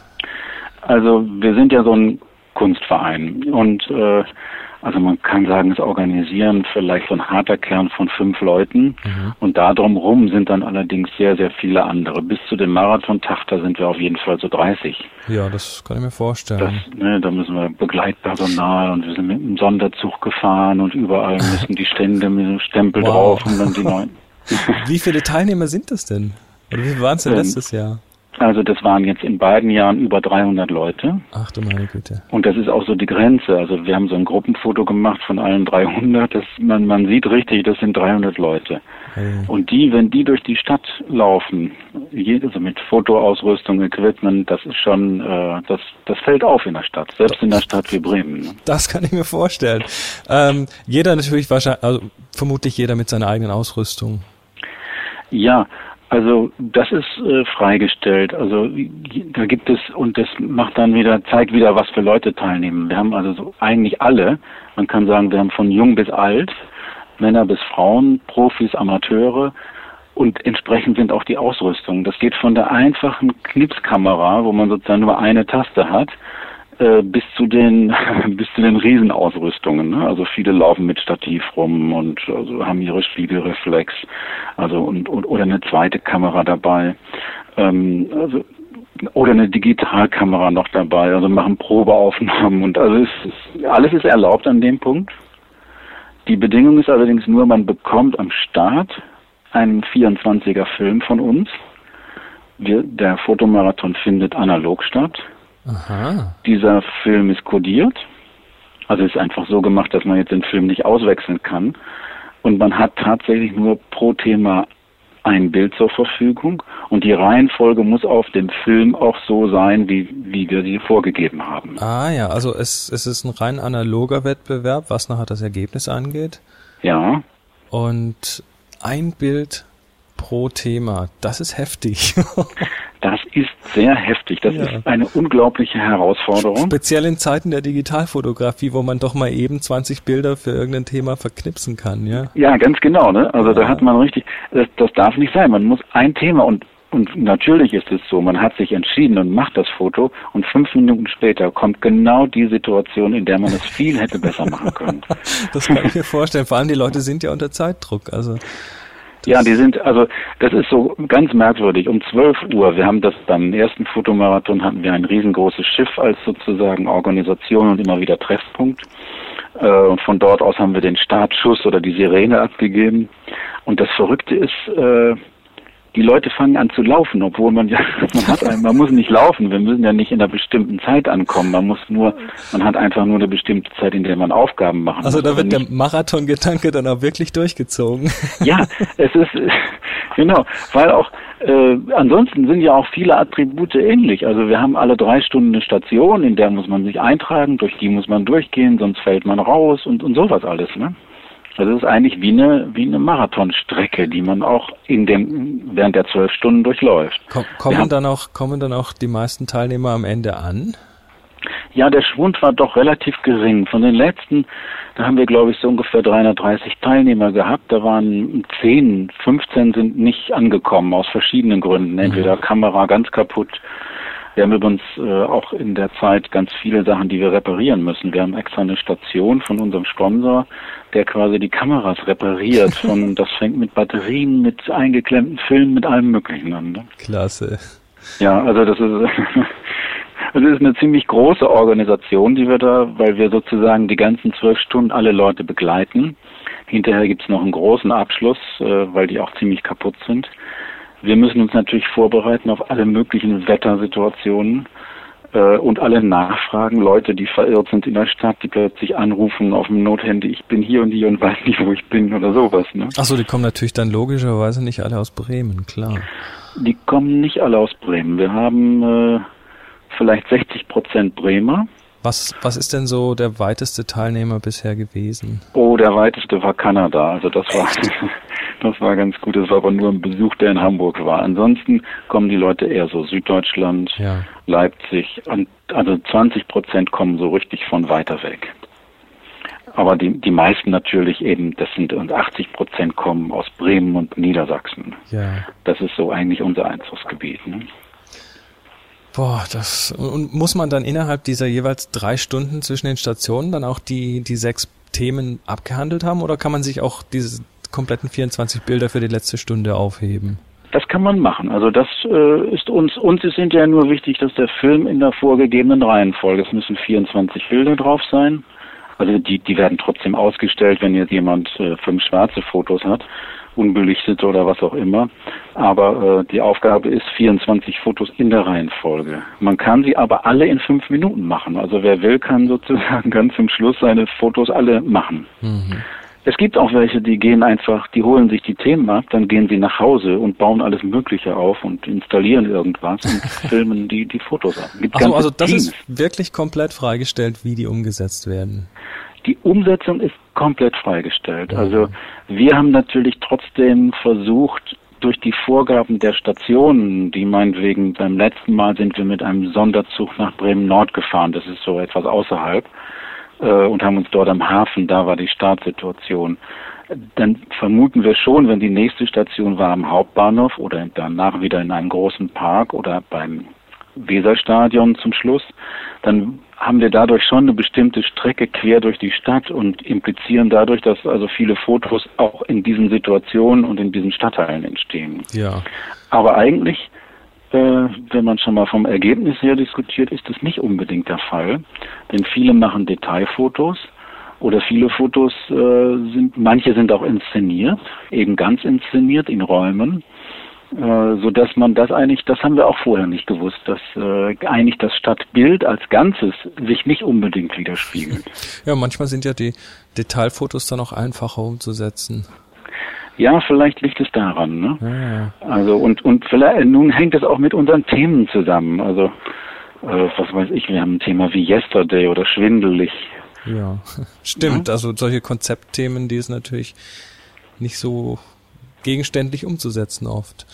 Also wir sind ja so ein Kunstverein und äh, also man kann sagen, es organisieren vielleicht so ein harter Kern von fünf Leuten und da drumherum sind dann allerdings sehr, sehr viele andere. Bis zu dem Marathontag, da sind wir auf jeden Fall so 30. Ja, das kann ich mir Das, vorstellen. ne, da müssen wir Begleitpersonal und wir sind mit einem Sonderzug gefahren und überall müssen die Stände mit einem Stempel Wow. drauf und dann die neuen. Wie viele Teilnehmer sind das denn? Oder wie waren es denn Ähm, letztes Jahr? Also das waren jetzt in beiden Jahren über 300 Leute. Ach du meine Güte. Und das ist auch so die Grenze. Also wir haben so ein Gruppenfoto gemacht von allen 300. Das, man, man sieht richtig, das sind 300 Leute. Hey. Und die, wenn die durch die Stadt laufen, also mit Fotoausrüstung, Equipment, das ist schon, äh, das, das fällt auf in der Stadt. Selbst in der Stadt wie Bremen. ne? Das kann ich mir vorstellen. Ähm, jeder natürlich wahrscheinlich, also vermutlich jeder mit seiner eigenen Ausrüstung. Ja, also das ist äh, freigestellt. Also da gibt es und das macht dann wieder zeigt wieder, was für Leute teilnehmen. Wir haben also so eigentlich alle. Man kann sagen, wir haben von jung bis alt Männer bis Frauen, Profis, Amateure und entsprechend sind auch die Ausrüstungen. Das geht von der einfachen Knipskamera, wo man sozusagen nur eine Taste hat, äh, bis zu den bis zu den Riesenausrüstungen. Ne? Also viele laufen mit Stativ rum und also haben ihre Spiegelreflex, also und, und oder eine zweite Kamera dabei. Ähm, also oder eine Digitalkamera noch dabei, also machen Probeaufnahmen und also ist, alles ist erlaubt an dem Punkt. Die Bedingung ist allerdings nur, man bekommt am Start einen 24er Film von uns. Wir, der Fotomarathon findet analog statt. Aha. Dieser Film ist kodiert. Also ist einfach so gemacht, dass man jetzt den Film nicht auswechseln kann. Und man hat tatsächlich nur pro Thema ein Bild zur Verfügung und die Reihenfolge muss auf dem Film auch so sein, wie, wie wir sie vorgegeben haben. Ah ja, also es, es ist ein rein analoger Wettbewerb, was nachher das Ergebnis angeht. Ja. Und ein Bild pro Thema, das ist heftig. Das ist sehr heftig. Das Ja. ist eine unglaubliche Herausforderung. Speziell in Zeiten der Digitalfotografie, wo man doch mal eben 20 Bilder für irgendein Thema verknipsen kann, ja. Ja, ganz genau. Ne? Also da hat man richtig, das, das darf nicht sein. Man muss ein Thema und und natürlich ist es so, man hat sich entschieden und macht das Foto und fünf Minuten später kommt genau die Situation, in der man es viel hätte besser machen können. Das kann ich mir vorstellen. Vor allem die Leute sind ja unter Zeitdruck. Also Ja, die sind, also das ist so ganz merkwürdig. Um 12 Uhr, wir haben das beim ersten Fotomarathon hatten wir ein riesengroßes Schiff als sozusagen Organisation und immer wieder Treffpunkt. Äh, Und von dort aus haben wir den Startschuss oder die Sirene abgegeben. Und das Verrückte ist, äh, die Leute fangen an zu laufen, obwohl man ja, man hat, ein- man muss nicht laufen. Wir müssen ja nicht in einer bestimmten Zeit ankommen. Man muss nur, man hat einfach nur eine bestimmte Zeit, in der man Aufgaben machen Also muss. da Aber wird der Marathon-Gedanke dann auch wirklich durchgezogen. ja, es ist genau, weil auch äh, ansonsten sind ja auch viele Attribute ähnlich. Also wir haben alle drei Stunden eine Station, in der muss man sich eintragen, durch die muss man durchgehen, sonst fällt man raus und, und sowas alles. Ne? Also es ist eigentlich wie eine wie eine Marathonstrecke, die man auch in dem während der zwölf Stunden durchläuft. Komm, kommen haben- dann auch kommen dann auch die meisten Teilnehmer am Ende an? Ja, der Schwund war doch relativ gering. Von den letzten, da haben wir, glaube ich, so ungefähr 330 Teilnehmer gehabt. Da waren 10, 15 sind nicht angekommen, aus verschiedenen Gründen. Entweder Kamera ganz kaputt. Wir haben übrigens äh, auch in der Zeit ganz viele Sachen, die wir reparieren müssen. Wir haben extra eine Station von unserem Sponsor, der quasi die Kameras repariert. Von, das fängt mit Batterien, mit eingeklemmten Filmen, mit allem Möglichen an. Ne? Klasse. Ja, also das ist, also es ist eine ziemlich große Organisation, die wir da, weil wir sozusagen die ganzen zwölf Stunden alle Leute begleiten. Hinterher gibt's noch einen großen Abschluss, äh, weil die auch ziemlich kaputt sind. Wir müssen uns natürlich vorbereiten auf alle möglichen Wettersituationen und alle Nachfragen, Leute, die verirrt sind in der Stadt, die plötzlich anrufen auf dem Nothandy, ich bin hier und hier und weiß nicht, wo ich bin oder sowas. Ne? Achso, die kommen natürlich dann logischerweise nicht alle aus Bremen, klar. Die kommen nicht alle aus Bremen. Wir haben äh, vielleicht 60 Prozent Bremer. Was, was ist denn so der weiteste Teilnehmer bisher gewesen? Oh, der weiteste war Kanada. Also das war das war ganz gut. Das war aber nur ein Besuch, der in Hamburg war. Ansonsten kommen die Leute eher so Süddeutschland, Ja. Leipzig. Und also 20 Prozent kommen so richtig von weiter weg. Aber die, die meisten natürlich eben, das sind und 80 Prozent kommen aus Bremen und Niedersachsen. Ja. Das ist so eigentlich unser Einzugsgebiet. Ne? Boah, das und muss man dann innerhalb dieser jeweils drei Stunden zwischen den Stationen dann auch die, die sechs Themen abgehandelt haben oder kann man sich auch diese kompletten 24 Bilder für die letzte Stunde aufheben? Das kann man machen. Also das äh, ist uns, uns ist hinterher nur wichtig, dass der Film in der vorgegebenen Reihenfolge, es müssen 24 Bilder drauf sein. Also die, die werden trotzdem ausgestellt, wenn jetzt jemand äh, fünf schwarze Fotos hat, unbelichtete oder was auch immer. Aber äh, die Aufgabe ist 24 Fotos in der Reihenfolge. Man kann sie aber alle in fünf Minuten machen. Also wer will, kann sozusagen ganz zum Schluss seine Fotos alle machen. Mhm. Es gibt auch welche, die gehen einfach, die holen sich die Themen ab, dann gehen sie nach Hause und bauen alles Mögliche auf und installieren irgendwas und filmen die, die Fotos ab. Gibt ganze also das Teams. ist wirklich komplett freigestellt, wie die umgesetzt werden. Die Umsetzung ist komplett freigestellt. Also wir haben natürlich trotzdem versucht, durch die Vorgaben der Stationen, die meinetwegen beim letzten Mal sind wir mit einem Sonderzug nach Bremen Nord gefahren, das ist so etwas außerhalb, und haben uns dort am Hafen, da war die Startsituation. dann vermuten wir schon, wenn die nächste Station war am Hauptbahnhof oder danach wieder in einem großen Park oder beim Weserstadion zum Schluss, dann haben wir dadurch schon eine bestimmte Strecke quer durch die Stadt und implizieren dadurch, dass also viele Fotos auch in diesen Situationen und in diesen Stadtteilen entstehen. Ja. Aber eigentlich, äh, wenn man schon mal vom Ergebnis her diskutiert, ist das nicht unbedingt der Fall. Denn viele machen Detailfotos oder viele Fotos äh, sind, manche sind auch inszeniert, eben ganz inszeniert in Räumen äh, so dass man das eigentlich, das haben wir auch vorher nicht gewusst, dass äh, eigentlich das Stadtbild als Ganzes sich nicht unbedingt widerspiegelt. Ja, manchmal sind ja die Detailfotos dann auch einfacher umzusetzen. Ja, vielleicht liegt es daran. Ne? Ja, ja. Also und und vielleicht nun hängt es auch mit unseren Themen zusammen. Also äh, was weiß ich, wir haben ein Thema wie Yesterday oder schwindelig. Ja, stimmt. Also solche Konzeptthemen, die ist natürlich nicht so gegenständlich umzusetzen oft.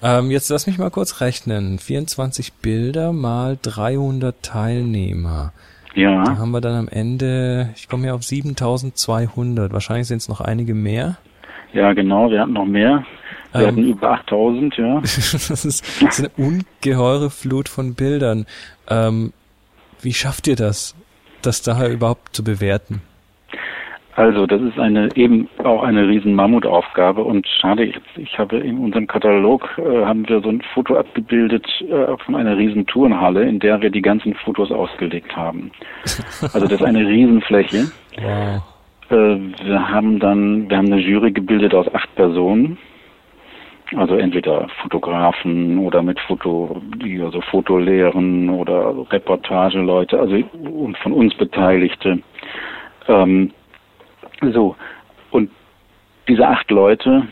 Ähm, jetzt lass mich mal kurz rechnen. 24 Bilder mal 300 Teilnehmer. Da Ja, haben wir dann am Ende, ich komme ja auf 7200. Wahrscheinlich sind es noch einige mehr. Ja genau. Wir hatten noch mehr. Wir Ähm. hatten über 8000. Ja. das, ist, das ist eine ungeheure Flut von Bildern. Ähm, wie schafft ihr das, das daher überhaupt zu bewerten? Also, das ist eine eben auch eine riesen Mammutaufgabe und schade, ich, ich habe in unserem Katalog äh, haben wir so ein Foto abgebildet äh, von einer riesen Turnhalle, in der wir die ganzen Fotos ausgelegt haben. Also das ist eine Riesenfläche. Wow. Äh, wir haben dann, wir haben eine Jury gebildet aus acht Personen. Also entweder Fotografen oder mit Foto, also Fotolehren oder Reportageleute, also und von uns Beteiligte. Ähm, so, und diese acht Leute,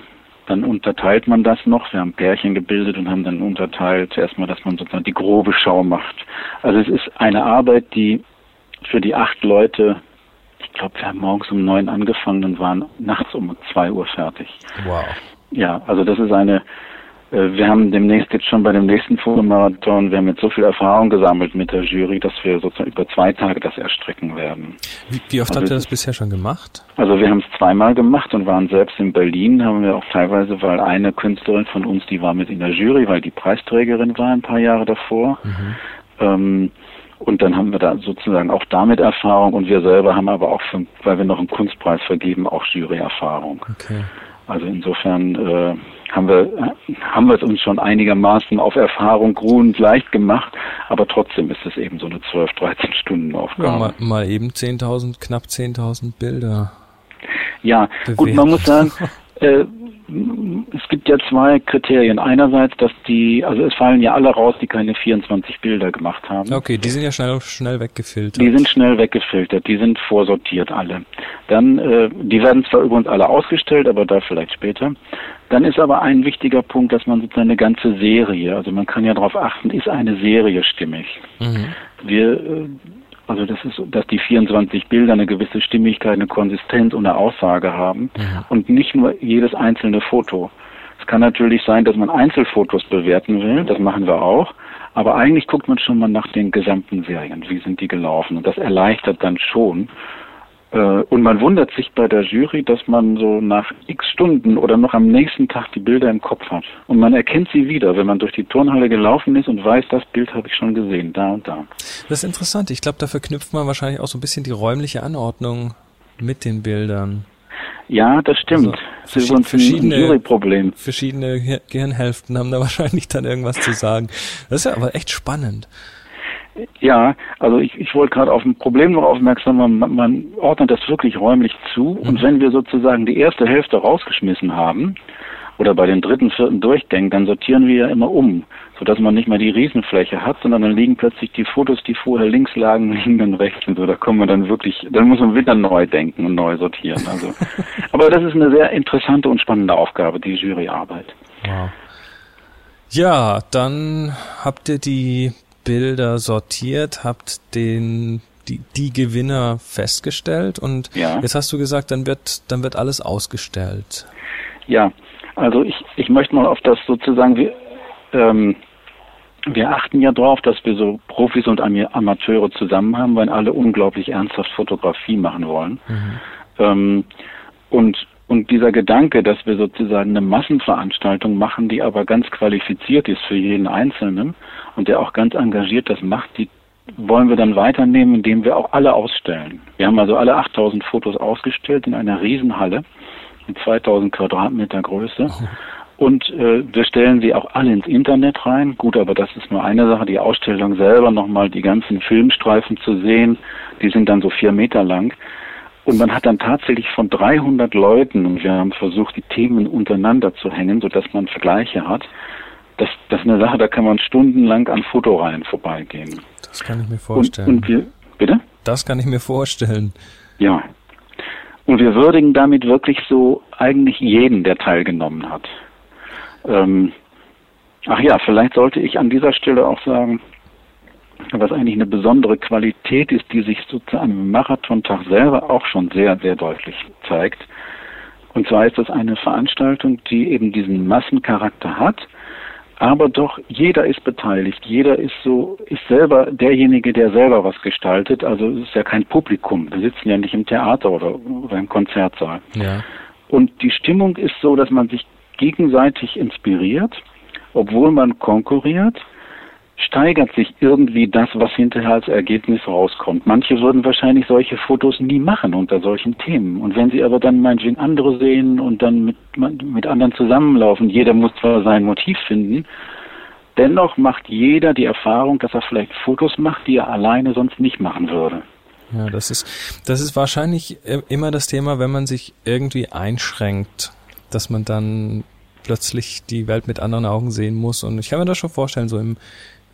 dann unterteilt man das noch. Wir haben Pärchen gebildet und haben dann unterteilt, erstmal, dass man sozusagen die grobe Schau macht. Also es ist eine Arbeit, die für die acht Leute, glaube, wir haben morgens um neun angefangen und waren nachts um zwei Uhr fertig. Wow. Ja, also das ist eine, äh, wir haben demnächst jetzt schon bei dem nächsten Fotomarathon, wir haben jetzt so viel Erfahrung gesammelt mit der Jury, dass wir sozusagen über zwei Tage das erstrecken werden. Wie, wie oft Also habt ihr das bisher schon gemacht? Also wir haben es zweimal gemacht und waren selbst in Berlin, haben wir auch teilweise, weil eine Künstlerin von uns, die war mit in der Jury, weil die Preisträgerin war ein paar Jahre davor. Ähm, und dann haben wir da sozusagen auch damit Erfahrung und wir selber haben aber auch, für, weil wir noch einen Kunstpreis vergeben, auch Juryerfahrung. Okay. Also insofern äh, haben wir haben wir es uns schon einigermaßen auf Erfahrung ruhend leicht gemacht, aber trotzdem ist es eben so eine 12, 13 Stunden Ja, Aufgabe. mal, mal eben 10.000, knapp 10.000 Bilder. Ja, gut, man muss sagen, äh, es gibt ja zwei Kriterien. Einerseits, dass die, also es fallen ja alle raus, die keine 24 Bilder gemacht haben. Okay, die sind ja schnell, schnell weggefiltert. Die sind schnell weggefiltert, die sind vorsortiert alle. Dann, äh, die werden zwar übrigens alle ausgestellt, aber da vielleicht später. Dann ist aber ein wichtiger Punkt, dass man sozusagen eine ganze Serie, also man kann ja darauf achten, ist eine Serie stimmig. Mhm. Wir, äh, also das ist, dass die 24 Bilder eine gewisse Stimmigkeit, eine Konsistenz und eine Aussage haben und nicht nur jedes einzelne Foto. Es kann natürlich sein, dass man Einzelfotos bewerten will, das machen wir auch, aber eigentlich guckt man schon mal nach den gesamten Serien, wie sind die gelaufen und das erleichtert dann schon. Äh, Und man wundert sich bei der Jury, dass man so nach x Stunden oder noch am nächsten Tag die Bilder im Kopf hat. Und man erkennt sie wieder, wenn man durch die Turnhalle gelaufen ist und weiß, das Bild habe ich schon gesehen, da und da. Das ist interessant. Ich glaube, da verknüpft man wahrscheinlich auch so ein bisschen die räumliche Anordnung mit den Bildern. Ja, das stimmt. Also, das ist verschi- übrigens ein verschiedene- Juryproblem. Verschiedene Gehir- Gehirnhälften haben da wahrscheinlich dann irgendwas zu sagen. Das ist ja aber echt spannend. Ja, also ich, ich wollte gerade auf ein Problem noch aufmerksam machen. Man, man ordnet das wirklich räumlich zu. Und wenn wir sozusagen die erste Hälfte rausgeschmissen haben oder bei den dritten, vierten Durchgängen, dann sortieren wir ja immer um, sodass man nicht mehr die Riesenfläche hat, sondern dann liegen plötzlich die Fotos, die vorher links lagen, liegen dann rechts. Und so, da kommen wir dann wirklich, dann muss man wieder neu denken und neu sortieren. Also, aber das ist eine sehr interessante und spannende Aufgabe, die Juryarbeit. Wow. Ja, dann habt ihr die Bilder sortiert, habt den die, die Gewinner festgestellt und Ja. jetzt hast du gesagt, dann wird dann wird alles ausgestellt. Ja, also ich, ich möchte mal auf das sozusagen, wir, ähm, wir achten ja drauf, dass wir so Profis und Amateure zusammen haben, weil alle unglaublich ernsthaft Fotografie machen wollen. Ähm, und Und dieser Gedanke, dass wir sozusagen eine Massenveranstaltung machen, die aber ganz qualifiziert ist für jeden Einzelnen und der auch ganz engagiert das macht, die wollen wir dann weiternehmen, indem wir auch alle ausstellen. Wir haben also alle 8000 Fotos ausgestellt in einer Riesenhalle mit 2000 Quadratmeter Größe. Und äh, wir stellen sie auch alle ins Internet rein. Gut, aber das ist nur eine Sache. Die Ausstellung selber nochmal die ganzen Filmstreifen zu sehen, die sind dann so vier Meter lang. Und man hat dann tatsächlich von 300 Leuten, und wir haben versucht, die Themen untereinander zu hängen, sodass man Vergleiche hat. Das, das ist eine Sache, da kann man stundenlang an Fotoreihen vorbeigehen. Das kann ich mir vorstellen. Und, und wir, bitte? Das kann ich mir vorstellen. Ja. Und wir würdigen damit wirklich so eigentlich jeden, der teilgenommen hat. Ähm, ach ja, vielleicht sollte ich an dieser Stelle auch sagen, was eigentlich eine besondere Qualität ist, die sich sozusagen im Marathontag selber auch schon sehr, sehr deutlich zeigt. Und zwar ist das eine Veranstaltung, die eben diesen Massencharakter hat, aber doch jeder ist beteiligt, jeder ist so, ist selber derjenige, der selber was gestaltet. Also es ist ja kein Publikum. Wir sitzen ja nicht im Theater oder, oder im Konzertsaal. Ja. Und die Stimmung ist so, dass man sich gegenseitig inspiriert, obwohl man konkurriert, steigert sich irgendwie das, was hinterher als Ergebnis rauskommt. Manche würden wahrscheinlich solche Fotos nie machen unter solchen Themen. Und wenn sie aber dann meinetwegen andere sehen und dann mit, mit anderen zusammenlaufen, jeder muss zwar sein Motiv finden, dennoch macht jeder die Erfahrung, dass er vielleicht Fotos macht, die er alleine sonst nicht machen würde. Ja, das ist, das ist wahrscheinlich immer das Thema, wenn man sich irgendwie einschränkt dass man dann plötzlich die Welt mit anderen Augen sehen muss. Und ich kann mir das schon vorstellen, so im,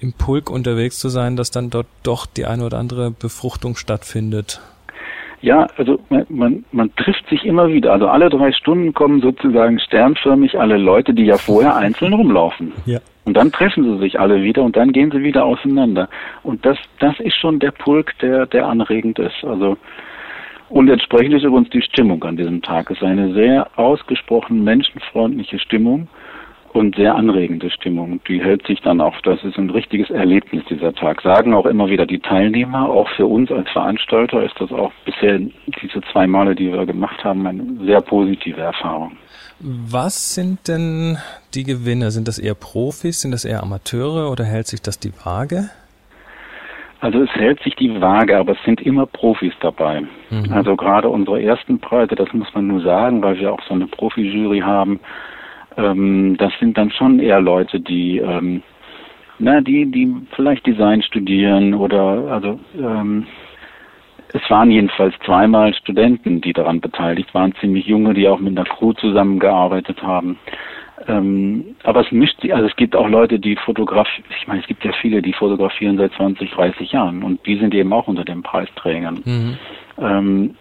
im Pulk unterwegs zu sein, dass dann dort doch die eine oder andere Befruchtung stattfindet. Ja, also man, man, man trifft sich immer wieder. Also alle drei Stunden kommen sozusagen sternförmig alle Leute, die ja vorher einzeln rumlaufen. Ja. Und dann treffen sie sich alle wieder und dann gehen sie wieder auseinander. Und das, das ist schon der Pulk, der, der anregend ist. Also und entsprechend ist übrigens die Stimmung an diesem Tag. Es ist eine sehr ausgesprochen menschenfreundliche Stimmung und sehr anregende Stimmung. Die hält sich dann auch, das ist ein richtiges Erlebnis dieser Tag. Sagen auch immer wieder die Teilnehmer, auch für uns als Veranstalter ist das auch bisher diese zwei Male, die wir gemacht haben, eine sehr positive Erfahrung. Was sind denn die Gewinner? Sind das eher Profis? Sind das eher Amateure oder hält sich das die Waage? Also es hält sich die Waage, aber es sind immer Profis dabei. Mhm. Also gerade unsere ersten Preise, das muss man nur sagen, weil wir auch so eine Profi-Jury haben, ähm, das sind dann schon eher Leute, die, ähm, na, die, die vielleicht Design studieren oder also ähm, es waren jedenfalls zweimal Studenten, die daran beteiligt waren, ziemlich junge, die auch mit einer Crew zusammengearbeitet haben. Ähm, aber es mischt sich, also es gibt auch Leute, die fotografieren, ich meine, es gibt ja viele, die fotografieren seit 20, 30 Jahren und die sind eben auch unter den Preisträgern. Mhm. Ähm,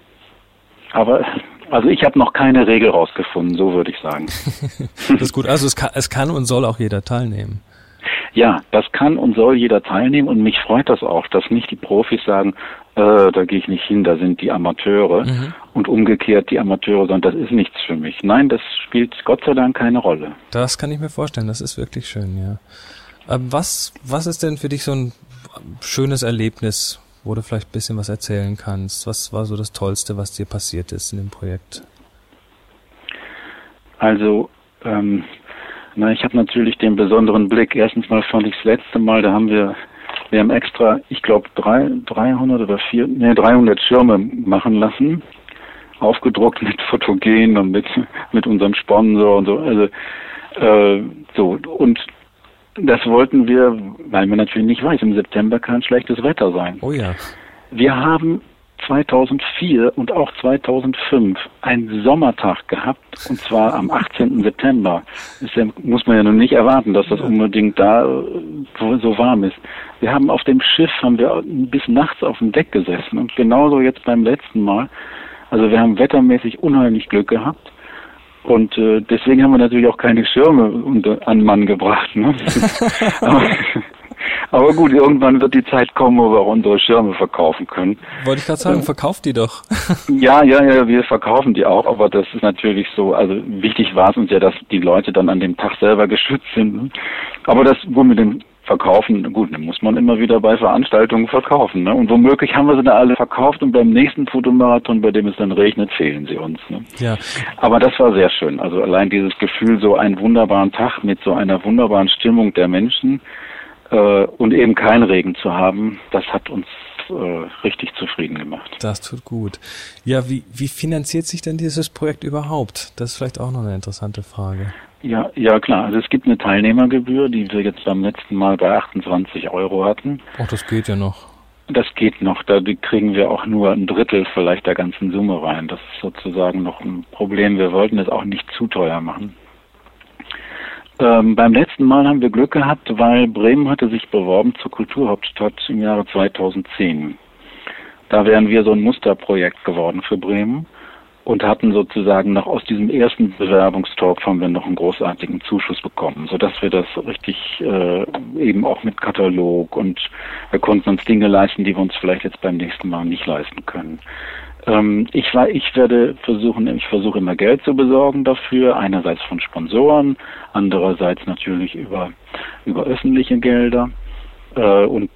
aber also ich habe noch keine Regel rausgefunden, so würde ich sagen. das ist gut, also es kann, es kann und soll auch jeder teilnehmen. Ja, das kann und soll jeder teilnehmen und mich freut das auch, dass nicht die Profis sagen, äh, da gehe ich nicht hin, da sind die Amateure mhm. und umgekehrt die Amateure sagen, das ist nichts für mich. Nein, das spielt Gott sei Dank keine Rolle. Das kann ich mir vorstellen, das ist wirklich schön, ja. Ähm, was, was ist denn für dich so ein schönes Erlebnis, wo du vielleicht ein bisschen was erzählen kannst? Was war so das Tollste, was dir passiert ist in dem Projekt? Also, ähm, na, ich habe natürlich den besonderen Blick. Erstens mal fand ich das letzte Mal, da haben wir, wir haben extra, ich glaube, 300 oder 4, nee, 300 Schirme machen lassen, aufgedruckt mit Fotogen und mit, mit unserem Sponsor und so. Also, äh, so, und das wollten wir, weil man natürlich nicht weiß, im September kann schlechtes Wetter sein. Oh ja. Wir haben 2004 und auch 2005 einen Sommertag gehabt, und zwar am 18. September. Das muss man ja nun nicht erwarten, dass das unbedingt da so warm ist. Wir haben auf dem Schiff, haben wir bis nachts auf dem Deck gesessen und genauso jetzt beim letzten Mal. Also wir haben wettermäßig unheimlich Glück gehabt. Und äh, deswegen haben wir natürlich auch keine Schirme unter, an Mann gebracht. Ne? Aber, aber gut, irgendwann wird die Zeit kommen, wo wir auch unsere Schirme verkaufen können. Wollte ich gerade sagen, ähm, verkauft die doch. ja, ja, ja, wir verkaufen die auch, aber das ist natürlich so, also wichtig war es uns ja, dass die Leute dann an dem Tag selber geschützt sind. Aber das, wo mit dem verkaufen, gut, dann muss man immer wieder bei Veranstaltungen verkaufen. Ne? Und womöglich haben wir sie dann alle verkauft und beim nächsten Fotomarathon, bei dem es dann regnet, fehlen sie uns. Ne? Ja. Aber das war sehr schön. Also allein dieses Gefühl, so einen wunderbaren Tag mit so einer wunderbaren Stimmung der Menschen äh, und eben kein Regen zu haben, das hat uns äh, richtig zufrieden gemacht. Das tut gut. Ja, wie, wie finanziert sich denn dieses Projekt überhaupt? Das ist vielleicht auch noch eine interessante Frage. Ja, ja klar. Also es gibt eine Teilnehmergebühr, die wir jetzt beim letzten Mal bei 28 Euro hatten. Ach, das geht ja noch. Das geht noch. Da kriegen wir auch nur ein Drittel vielleicht der ganzen Summe rein. Das ist sozusagen noch ein Problem. Wir wollten es auch nicht zu teuer machen. Ähm, beim letzten Mal haben wir Glück gehabt, weil Bremen hatte sich beworben zur Kulturhauptstadt im Jahre 2010. Da wären wir so ein Musterprojekt geworden für Bremen und hatten sozusagen noch aus diesem ersten Bewerbungstalk haben wir noch einen großartigen Zuschuss bekommen, so dass wir das richtig äh, eben auch mit Katalog und wir konnten uns Dinge leisten, die wir uns vielleicht jetzt beim nächsten Mal nicht leisten können. Ähm, ich war, ich werde versuchen, ich versuche immer Geld zu besorgen dafür, einerseits von Sponsoren, andererseits natürlich über über öffentliche Gelder äh, und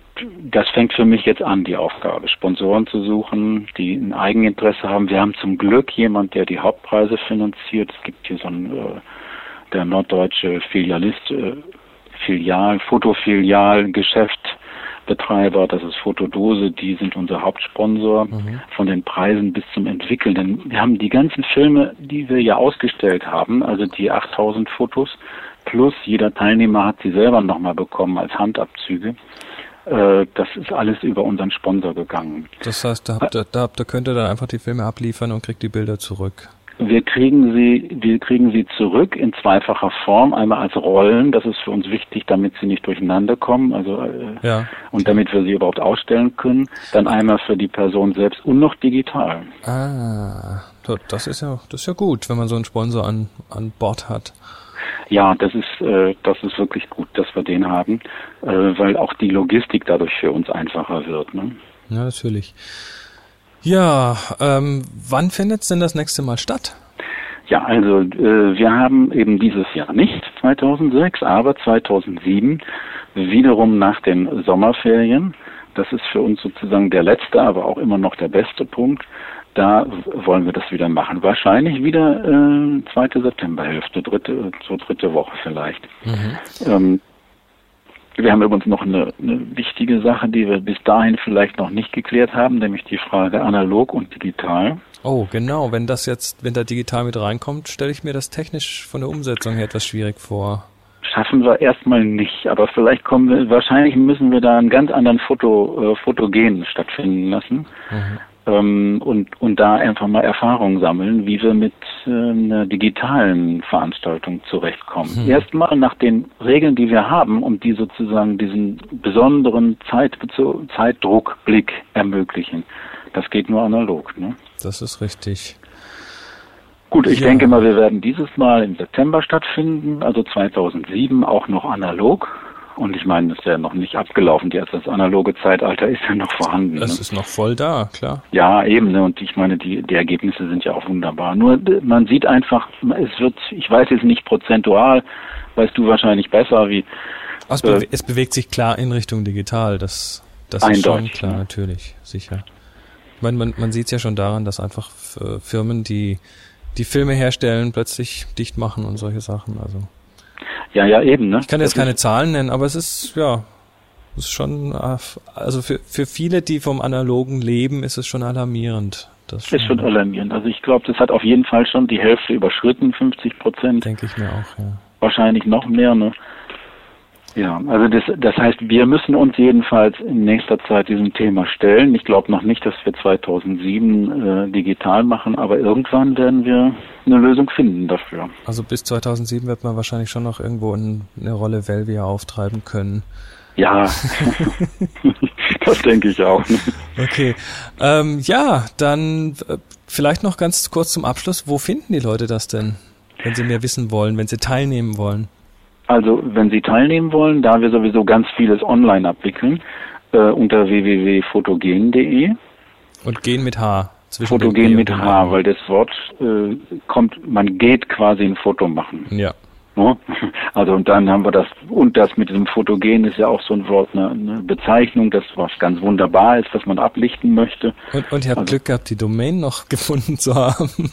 das fängt für mich jetzt an, die Aufgabe, Sponsoren zu suchen, die ein Eigeninteresse haben. Wir haben zum Glück jemand, der die Hauptpreise finanziert. Es gibt hier so ein, äh, der norddeutsche Filialist, äh, Filial, Fotofilial, Geschäftbetreiber, das ist Fotodose, die sind unser Hauptsponsor mhm. von den Preisen bis zum Entwickeln. Denn wir haben die ganzen Filme, die wir ja ausgestellt haben, also die 8000 Fotos, plus jeder Teilnehmer hat sie selber nochmal bekommen als Handabzüge. Äh, das ist alles über unseren Sponsor gegangen. Das heißt, da, habt ihr, da, da könnt ihr dann einfach die Filme abliefern und kriegt die Bilder zurück. Wir kriegen sie, wir kriegen sie zurück in zweifacher Form. Einmal als Rollen, das ist für uns wichtig, damit sie nicht durcheinander kommen, also äh, ja. und damit wir sie überhaupt ausstellen können. Dann einmal für die Person selbst und noch digital. Ah, das ist ja, das ist ja gut, wenn man so einen Sponsor an an Bord hat. Ja, das ist, äh, das ist wirklich gut, dass wir den haben, äh, weil auch die Logistik dadurch für uns einfacher wird. Ne? Ja, natürlich. Ja, ähm, wann findet es denn das nächste Mal statt? Ja, also äh, wir haben eben dieses Jahr nicht 2006, aber 2007 wiederum nach den Sommerferien. Das ist für uns sozusagen der letzte, aber auch immer noch der beste Punkt da wollen wir das wieder machen. Wahrscheinlich wieder äh, zweite Septemberhälfte, dritte, so dritte Woche vielleicht. Mhm. Ähm, wir haben übrigens noch eine, eine wichtige Sache, die wir bis dahin vielleicht noch nicht geklärt haben, nämlich die Frage analog und digital. Oh, genau. Wenn das jetzt, wenn da digital mit reinkommt, stelle ich mir das technisch von der Umsetzung her etwas schwierig vor. Schaffen wir erstmal nicht, aber vielleicht kommen wir, wahrscheinlich müssen wir da einen ganz anderen Foto, äh, Fotogen stattfinden lassen. Mhm ähm, und, und da einfach mal Erfahrungen sammeln, wie wir mit äh, einer digitalen Veranstaltung zurechtkommen. Hm. Erstmal nach den Regeln, die wir haben, um die sozusagen diesen besonderen Zeit, Zeitdruckblick ermöglichen. Das geht nur analog. Ne? Das ist richtig. Gut, ich ja. denke mal, wir werden dieses Mal im September stattfinden, also 2007 auch noch analog. Und ich meine, das ist ja noch nicht abgelaufen. Jetzt das analoge Zeitalter ist ja noch vorhanden. Es ne? ist noch voll da, klar. Ja, eben. Ne? Und ich meine, die, die Ergebnisse sind ja auch wunderbar. Nur man sieht einfach, es wird, ich weiß jetzt nicht prozentual, weißt du wahrscheinlich besser, wie. es, bewe äh, es bewegt sich klar in Richtung digital. Das, das ist schon klar, ne? natürlich, sicher. Ich meine, man, man sieht es ja schon daran, dass einfach Firmen, die die Filme herstellen, plötzlich dicht machen und solche Sachen. Also ja, ja, eben. Ne? Ich kann jetzt das keine Zahlen nennen, aber es ist, ja, es ist schon, also für, für viele, die vom Analogen leben, ist es schon alarmierend. Das ist schon alarmierend. Also ich glaube, das hat auf jeden Fall schon die Hälfte überschritten, 50 Prozent. Denke ich mir auch, ja. Wahrscheinlich noch mehr, ne? Ja, also das, das heißt, wir müssen uns jedenfalls in nächster Zeit diesem Thema stellen. Ich glaube noch nicht, dass wir 2007 äh, digital machen, aber irgendwann werden wir eine Lösung finden dafür. Also bis 2007 wird man wahrscheinlich schon noch irgendwo in, eine Rolle Velvia auftreiben können. Ja, das denke ich auch. Okay, ähm, ja, dann äh, vielleicht noch ganz kurz zum Abschluss. Wo finden die Leute das denn, wenn sie mehr wissen wollen, wenn sie teilnehmen wollen? Also wenn Sie teilnehmen wollen, da wir sowieso ganz vieles online abwickeln, äh, unter www.fotogen.de. Und gehen mit H. Fotogen mit H, weil das Wort äh, kommt, man geht quasi ein Foto machen. Ja. Ne? Also und dann haben wir das, und das mit diesem Fotogen ist ja auch so ein Wort, eine, eine Bezeichnung, das was ganz wunderbar ist, was man ablichten möchte. Und, und ihr habt Also- Glück gehabt, die Domain noch gefunden zu haben.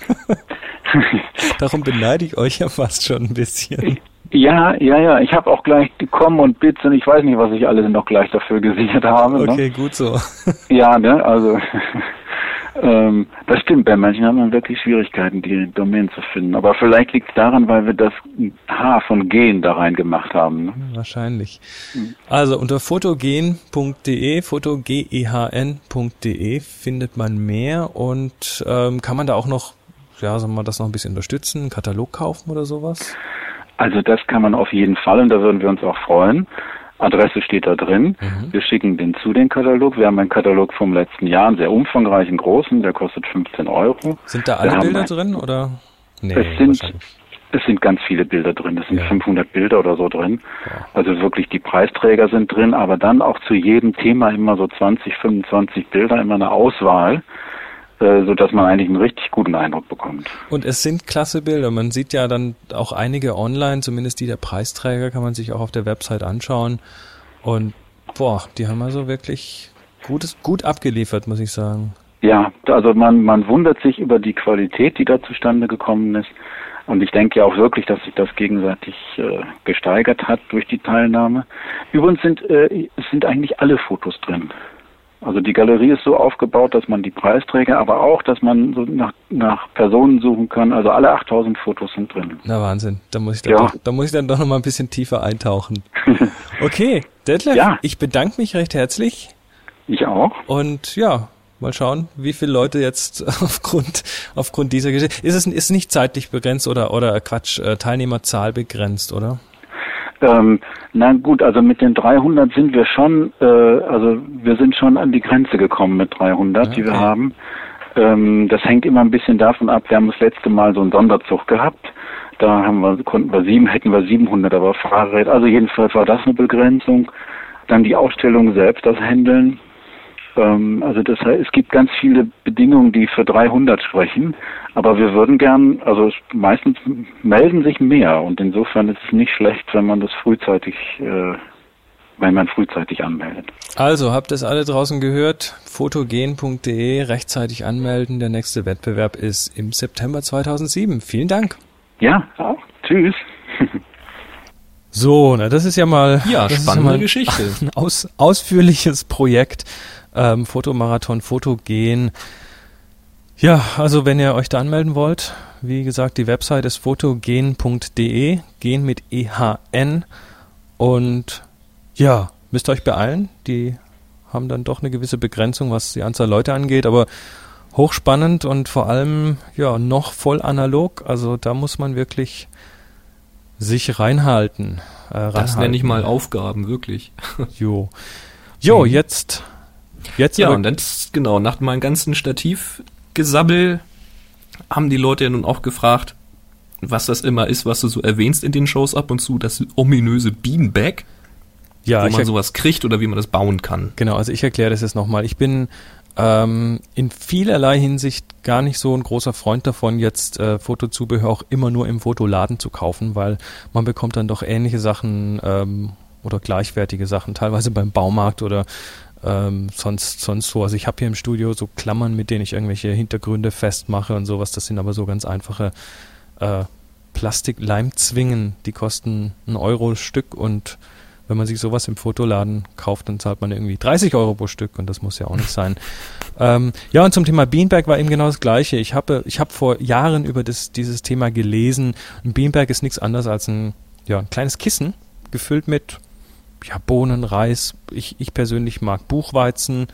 Darum beneide ich euch ja fast schon ein bisschen. Ja, ja, ja. Ich habe auch gleich gekommen und Bits und ich weiß nicht, was ich alles noch gleich dafür gesichert habe. Okay, gut so. Ne? Ja, ne, also ähm, das stimmt. Bei manchen hat man wirklich Schwierigkeiten, die Domain zu finden. Aber vielleicht liegt es daran, weil wir das H von Gen da rein gemacht haben. Ne? Wahrscheinlich. Also unter fotogen.de, fotogen.de findet man mehr und ähm, kann man da auch noch, ja, wir mal, das noch ein bisschen unterstützen, einen Katalog kaufen oder sowas? Also das kann man auf jeden Fall und da würden wir uns auch freuen. Adresse steht da drin. Mhm. Wir schicken den zu, den Katalog. Wir haben einen Katalog vom letzten Jahr, einen sehr umfangreichen, großen, der kostet 15 Euro. Sind da Wir alle haben Bilder drin oder? Nee, Es sind, es sind ganz viele Bilder drin. Es sind Ja. 500 Bilder oder so drin. Also wirklich die Preisträger sind drin, aber dann auch zu jedem Thema immer so 20, 25 Bilder, immer eine Auswahl, so dass man eigentlich einen richtig guten Eindruck bekommt. Und es sind klasse Bilder. Man sieht ja dann auch einige online, zumindest die der Preisträger kann man sich auch auf der Website anschauen. Und boah, die haben also wirklich gutes, gut abgeliefert, muss ich sagen. Ja, also man, man wundert sich über die Qualität, die da zustande gekommen ist. Und ich denke ja auch wirklich, dass sich das gegenseitig äh, gesteigert hat durch die Teilnahme. Übrigens sind, äh, sind eigentlich alle Fotos drin. Also die Galerie ist so aufgebaut, dass man die Preisträger, aber auch, dass man so nach, nach Personen suchen kann. Also alle 8000 Fotos sind drin. Na Wahnsinn, da muss ich dann, Ja. doch, da muss ich dann doch noch mal ein bisschen tiefer eintauchen. Okay, Detlef, Ja. ich bedanke mich recht herzlich Ich auch. und ja, mal schauen, wie viele Leute jetzt aufgrund aufgrund dieser Geschichte. Ist es ist nicht zeitlich begrenzt oder oder Quatsch, äh, Teilnehmerzahl begrenzt, oder? Ähm, na gut, also mit den 300 sind wir schon, äh, also wir sind schon an die Grenze gekommen mit 300, die wir Okay. haben. Ähm, das hängt immer ein bisschen davon ab. Wir haben das letzte Mal so einen Sonderzug gehabt. Da haben wir, konnten wir sieben, hätten wir 700, aber Fahrräder. Also jedenfalls war das eine Begrenzung. Dann die Ausstellung selbst, das Handeln. Ähm, also das heißt, es gibt ganz viele Bedingungen, die für 300 sprechen. Aber wir würden gern, also meistens melden sich mehr und insofern ist es nicht schlecht, wenn man das frühzeitig, äh, wenn man frühzeitig anmeldet. Also, habt es alle draußen gehört? Fotogen.de, rechtzeitig anmelden. Der nächste Wettbewerb ist im September 2007. Vielen Dank. Ja, auch. Tschüss. So, na, das ist ja mal, Ja, das ist spannende mal Geschichte. Ein aus, ausführliches Projekt. Ähm, Fotomarathon, Fotogen. Ja, also wenn ihr euch da anmelden wollt, wie gesagt, die Website ist fotogen.de, gen mit EHN. Und ja, müsst ihr euch beeilen. Die haben dann doch eine gewisse Begrenzung, was die Anzahl Leute angeht, aber hochspannend und vor allem ja noch voll analog. Also da muss man wirklich sich reinhalten. Äh, Das nenne ich mal Aufgaben, wirklich. Jo. Jo, jetzt. Jetzt Ja, aber- und dann, genau, nach meinem ganzen Stativgesabbel haben die Leute ja nun auch gefragt, was das immer ist, was du so erwähnst in den Shows ab und zu, das ominöse Beanbag, ja, wo man sowas kriegt oder wie man das bauen kann. genau, also ich erkläre das jetzt nochmal. Ich bin ähm, in vielerlei Hinsicht gar nicht so ein großer Freund davon, jetzt äh, Fotozubehör auch immer nur im Fotoladen zu kaufen, weil man bekommt dann doch ähnliche Sachen ähm, oder gleichwertige Sachen, teilweise beim Baumarkt oder ähm, sonst sonst so. Also ich habe hier im Studio so Klammern, mit denen ich irgendwelche Hintergründe festmache und sowas. Das sind aber so ganz einfache äh, Plastik-Leimzwingen. Die kosten einen Euro Stück und wenn man sich sowas im Fotoladen kauft, dann zahlt man irgendwie 30 Euro pro Stück und das muss ja auch nicht sein. Ähm, ja, und zum Thema Beanbag war eben genau das Gleiche. Ich habe ich hab vor Jahren über das, dieses Thema gelesen. Ein Beanbag ist nichts anderes als ein, ja, ein kleines Kissen, gefüllt mit ja, Bohnen, Reis. Ich, ich persönlich mag Buchweizen,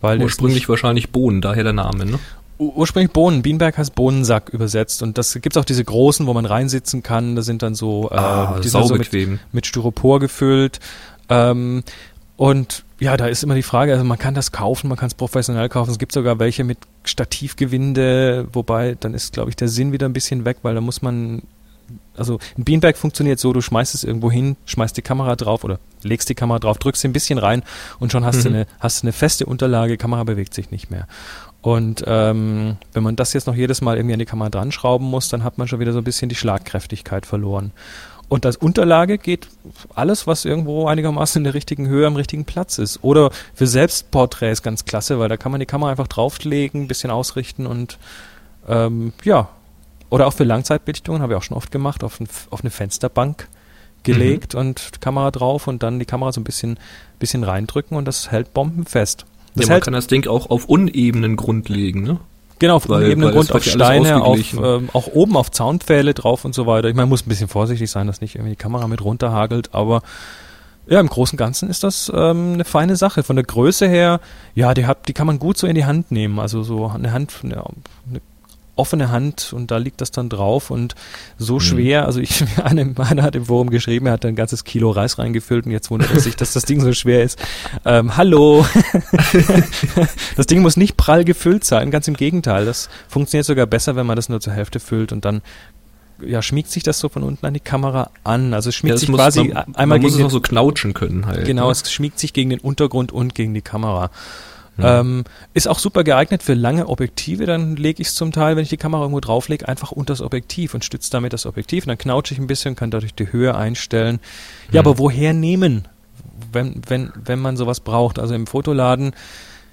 weil Ursprünglich wahrscheinlich Bohnen, daher der Name, ne? Ur- ursprünglich Bohnen. Beanbag heißt Bohnensack übersetzt. Und das gibt's auch diese großen, wo man reinsitzen kann. Da sind dann so, äh, Ah, die sind so mit, mit Styropor gefüllt. Ähm, und ja, da ist immer die Frage, also man kann das kaufen, man kann es professionell kaufen. Es gibt sogar welche mit Stativgewinde, wobei dann ist, glaube ich, der Sinn wieder ein bisschen weg, weil da muss man, also ein Beanbag funktioniert so, du schmeißt es irgendwo hin, schmeißt die Kamera drauf oder legst die Kamera drauf, drückst sie ein bisschen rein und schon hast du Mhm. eine, hast du eine feste Unterlage, Kamera bewegt sich nicht mehr. Und ähm, wenn man das jetzt noch jedes Mal irgendwie an die Kamera dran schrauben muss, dann hat man schon wieder so ein bisschen die Schlagkräftigkeit verloren. Und als Unterlage geht alles, was irgendwo einigermaßen in der richtigen Höhe am richtigen Platz ist. Oder für Selbstporträts ganz klasse, weil da kann man die Kamera einfach drauflegen, ein bisschen ausrichten und ähm, ja. Oder auch für Langzeitbelichtungen, habe ich auch schon oft gemacht, auf, ein, auf eine Fensterbank gelegt mhm. und Kamera drauf und dann die Kamera so ein bisschen, bisschen reindrücken und das hält bombenfest. Das ja, man kann das Ding auch auf unebenen Grund legen, ne? Genau, auf weil, unebenem Grund, auf Steine, auf, ähm, auch oben auf Zaunpfähle drauf und so weiter. Ich meine, muss ein bisschen vorsichtig sein, dass nicht irgendwie die Kamera mit runterhagelt, aber ja, im Großen und Ganzen ist das ähm, eine feine Sache. Von der Größe her, ja, die, hat, die kann man gut so in die Hand nehmen. Also so eine Hand, eine, eine offene Hand und da liegt das dann drauf und so mhm. schwer, also ich, einer, einer hat im Forum geschrieben, er hat ein ganzes Kilo Reis reingefüllt und jetzt wundert er sich, dass das Ding so schwer ist. Ähm, hallo! das Ding muss nicht prall gefüllt sein, ganz im Gegenteil, das funktioniert sogar besser, wenn man das nur zur Hälfte füllt und dann ja, schmiegt sich das so von unten an die Kamera an. Also es schmiegt ja, sich muss, quasi man, einmal man muss gegen es auch so knautschen können halt. Genau, ne? es schmiegt sich gegen den Untergrund und gegen die Kamera. Ähm, ist auch super geeignet für lange Objektive. Dann lege ich es zum Teil, wenn ich die Kamera irgendwo drauflege, einfach unter das Objektiv und stütze damit das Objektiv. Und dann knautsche ich ein bisschen, kann dadurch die Höhe einstellen. Ja, mhm. aber woher nehmen, wenn, wenn, wenn man sowas braucht? Also im Fotoladen,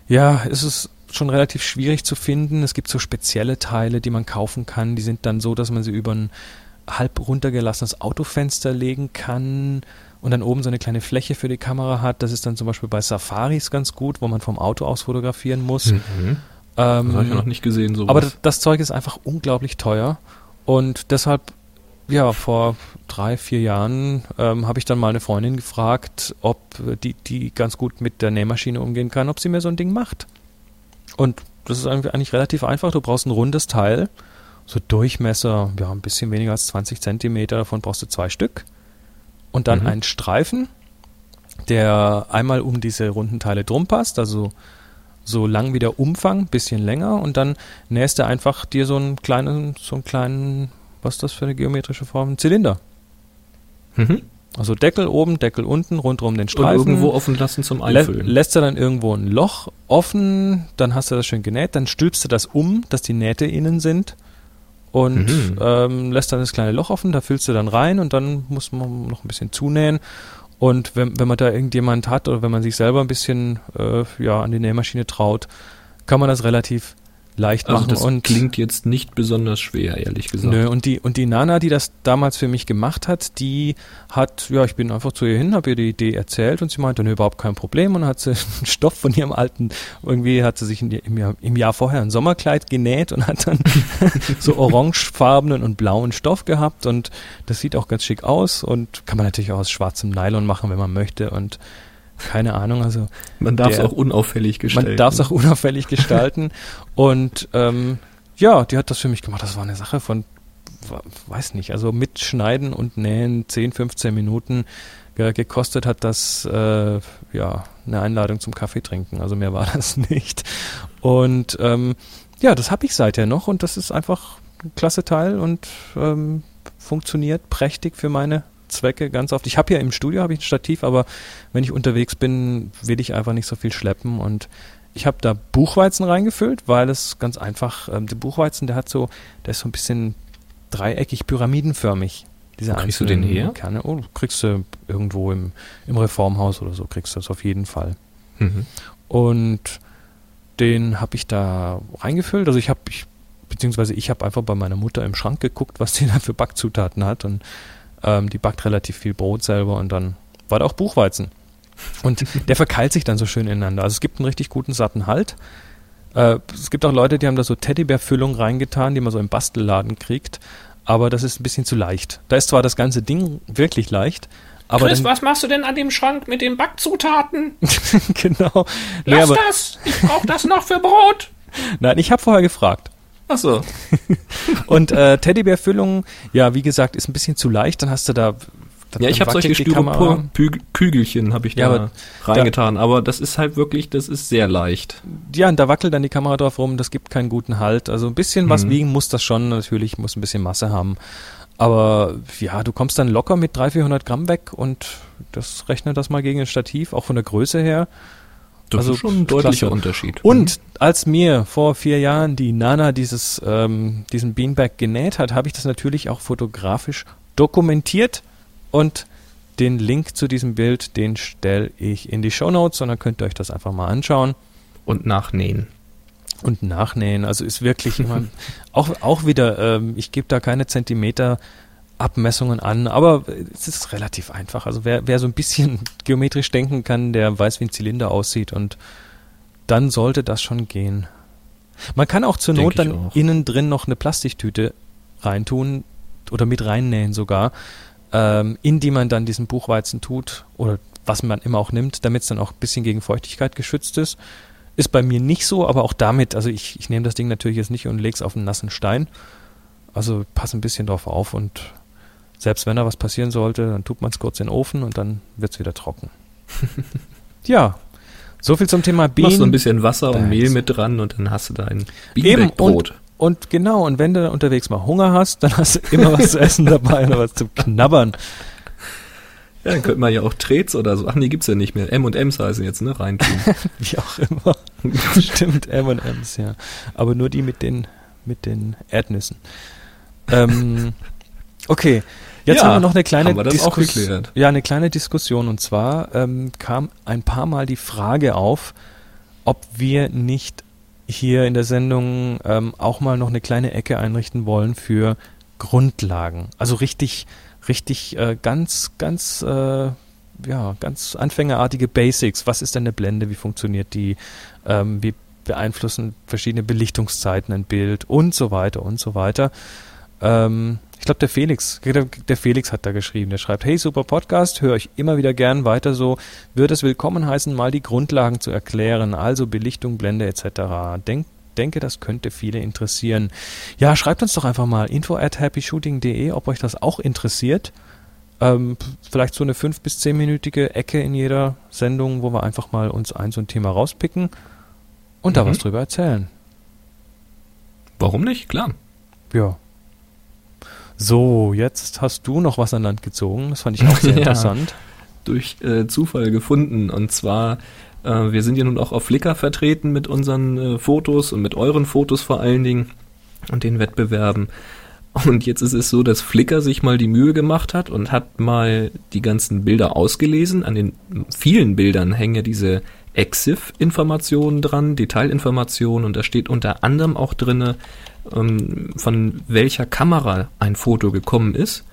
ja, ist es schon relativ schwierig zu finden. Es gibt so spezielle Teile, die man kaufen kann. Die sind dann so, dass man sie über ein halb runtergelassenes Autofenster legen kann und dann oben so eine kleine Fläche für die Kamera hat. Das ist dann zum Beispiel bei Safaris ganz gut, wo man vom Auto aus fotografieren muss. Mhm. Ähm, das habe ich noch nicht gesehen. Sowas. Aber das, das Zeug ist einfach unglaublich teuer und deshalb ja, vor drei, vier Jahren ähm, habe ich dann mal eine Freundin gefragt, ob die, die ganz gut mit der Nähmaschine umgehen kann, ob sie mir so ein Ding macht. Und das ist eigentlich relativ einfach. Du brauchst ein rundes Teil, so Durchmesser, ja, ein bisschen weniger als 20 Zentimeter, davon brauchst du zwei Stück und dann mhm. einen Streifen, der einmal um diese runden Teile drum passt, also so lang wie der Umfang, bisschen länger und dann nähst du einfach dir so einen kleinen, so einen kleinen, was ist das für eine geometrische Form? Zylinder. Mhm. Also Deckel oben, Deckel unten, rundherum den Streifen. Und irgendwo offen lassen zum Einfüllen. Lä lässt du dann irgendwo ein Loch offen, dann hast du das schön genäht, dann stülpst du das um, dass die Nähte innen sind und mhm. ähm, lässt dann das kleine Loch offen, da füllst du dann rein und dann muss man noch ein bisschen zunähen. Und wenn, wenn man da irgendjemand hat oder wenn man sich selber ein bisschen äh, ja, an die Nähmaschine traut, kann man das relativ leicht also machen. Das und klingt jetzt nicht besonders schwer, ehrlich gesagt. Nö, und die, und die Nana, die das damals für mich gemacht hat, die hat, ja, ich bin einfach zu ihr hin, habe ihr die Idee erzählt und sie meinte, nö, überhaupt kein Problem und hat sie einen Stoff von ihrem alten, irgendwie hat sie sich die, im, Jahr, im Jahr vorher ein Sommerkleid genäht und hat dann so orangefarbenen und blauen Stoff gehabt und das sieht auch ganz schick aus und kann man natürlich auch aus schwarzem Nylon machen, wenn man möchte und keine Ahnung, also. Man darf es auch unauffällig gestalten. Man darf es auch unauffällig gestalten. Und ähm, ja, die hat das für mich gemacht. Das war eine Sache von, weiß nicht, also mit Schneiden und Nähen 10, 15 Minuten gekostet hat das äh, ja eine Einladung zum Kaffee trinken. Also mehr war das nicht. Und ähm, ja, das habe ich seither noch und das ist einfach ein klasse Teil und ähm, funktioniert prächtig für meine Zwecke ganz oft. Ich habe ja im Studio habe ich ein Stativ, aber wenn ich unterwegs bin, will ich einfach nicht so viel schleppen und ich habe da Buchweizen reingefüllt, weil es ganz einfach, ähm, der Buchweizen, der hat so, der ist so ein bisschen dreieckig, pyramidenförmig. Diese kriegst du den her? Kerne. Oh, kriegst du irgendwo im, im Reformhaus oder so, kriegst du das auf jeden Fall. Mhm. Und den habe ich da reingefüllt. Also ich habe, ich, beziehungsweise ich habe einfach bei meiner Mutter im Schrank geguckt, was die da für Backzutaten hat und ähm, die backt relativ viel Brot selber und dann war da auch Buchweizen. Und der verkeilt sich dann so schön ineinander. Also es gibt einen richtig guten satten Halt. Äh, es gibt auch Leute, die haben da so Teddybär-Füllung reingetan, die man so im Bastelladen kriegt. Aber das ist ein bisschen zu leicht. Da ist zwar das ganze Ding wirklich leicht, aber Chris, was machst du denn an dem Schrank mit den Backzutaten? genau. Lass nee, das! Ich brauche das noch für Brot! Nein, ich habe vorher gefragt. Ach so. und äh, Teddybärfüllung, ja, wie gesagt, ist ein bisschen zu leicht. Dann hast du da ja, ich habe solche Styropor-Kügelchen habe ich ja, da aber reingetan, da, aber das ist halt wirklich, das ist sehr leicht. Ja, und da wackelt dann die Kamera drauf rum, das gibt keinen guten Halt. Also ein bisschen mhm. was wiegen muss das schon, natürlich muss ein bisschen Masse haben. Aber ja, du kommst dann locker mit 300, 400 Gramm weg und das rechnet das mal gegen ein Stativ, auch von der Größe her. Das also ist schon ein deutlicher. Unterschied. Und als mir vor vier Jahren die Nana dieses, ähm, diesen Beanbag genäht hat, habe ich das natürlich auch fotografisch dokumentiert Und den Link zu diesem Bild, den stelle ich in die Show Notes und dann könnt ihr euch das einfach mal anschauen. Und nachnähen. Und nachnähen. Also ist wirklich immer, auch, auch wieder, ähm, ich gebe da keine Zentimeter Abmessungen an, aber es ist relativ einfach. Also wer, wer so ein bisschen geometrisch denken kann, der weiß, wie ein Zylinder aussieht und dann sollte das schon gehen. Man kann auch zur Denk Not dann auch. innen drin noch eine Plastiktüte reintun oder mit reinnähen sogar, ähm, in die man dann diesen Buchweizen tut oder was man immer auch nimmt, damit es dann auch ein bisschen gegen Feuchtigkeit geschützt ist. Ist bei mir nicht so, aber auch damit, also ich, ich nehme das Ding natürlich jetzt nicht und lege es auf einen nassen Stein. Also passe ein bisschen drauf auf und selbst wenn da was passieren sollte, dann tut man es kurz in den Ofen und dann wird es wieder trocken. ja, so viel zum Thema Bienen. Machst so ein bisschen Wasser und. Mehl mit dran und dann hast du dein Bienenbrot. und, und genau, und wenn du unterwegs mal Hunger hast, dann hast du immer was zu essen dabei oder was zum Knabbern. Ja, dann könnte man ja auch Trets oder so. Ach nee, gibt's ja nicht mehr. M&M's heißen jetzt, ne? Reintun. Wie auch immer. Stimmt, M&M's, ja. Aber nur die mit den, mit den Erdnüssen. Ähm, okay, jetzt Ja, haben wir noch eine kleine haben wir das auch Diskus- geklärt. Ja, eine kleine Diskussion. Und zwar ähm, kam ein paar Mal die Frage auf, ob wir nicht hier in der Sendung ähm, auch mal noch eine kleine Ecke einrichten wollen für Grundlagen. Also richtig, richtig äh, ganz, ganz, äh, ja, ganz anfängerartige Basics. Was ist denn eine Blende? Wie funktioniert die? Ähm, wie beeinflussen verschiedene Belichtungszeiten ein Bild und so weiter und so weiter. Ähm, ich glaube, der Felix, der, Felix hat da geschrieben. Der schreibt, hey, super Podcast, höre ich immer wieder gern weiter so. Würde es willkommen heißen, mal die Grundlagen zu erklären, also Belichtung, Blende etc. Denk, denke, das könnte viele interessieren. Ja, schreibt uns doch einfach mal info at happyshooting.de, ob euch das auch interessiert. Ähm, vielleicht so eine fünf- bis zehnminütige Ecke in jeder Sendung, wo wir einfach mal uns ein so ein Thema rauspicken und da Mhm. was drüber erzählen. Warum nicht? Klar. Ja. So, jetzt hast du noch was an Land gezogen. Das fand ich auch sehr Ja. interessant. Durch äh, Zufall gefunden. Und zwar, äh, wir sind ja nun auch auf Flickr vertreten mit unseren äh, Fotos und mit euren Fotos vor allen Dingen und den Wettbewerben. Und jetzt ist es so, dass Flickr sich mal die Mühe gemacht hat und hat mal die ganzen Bilder ausgelesen. An den vielen Bildern hängen ja diese EXIF-Informationen dran, Detailinformationen und da steht unter anderem auch drinne, ähm, von welcher Kamera ein Foto gekommen ist.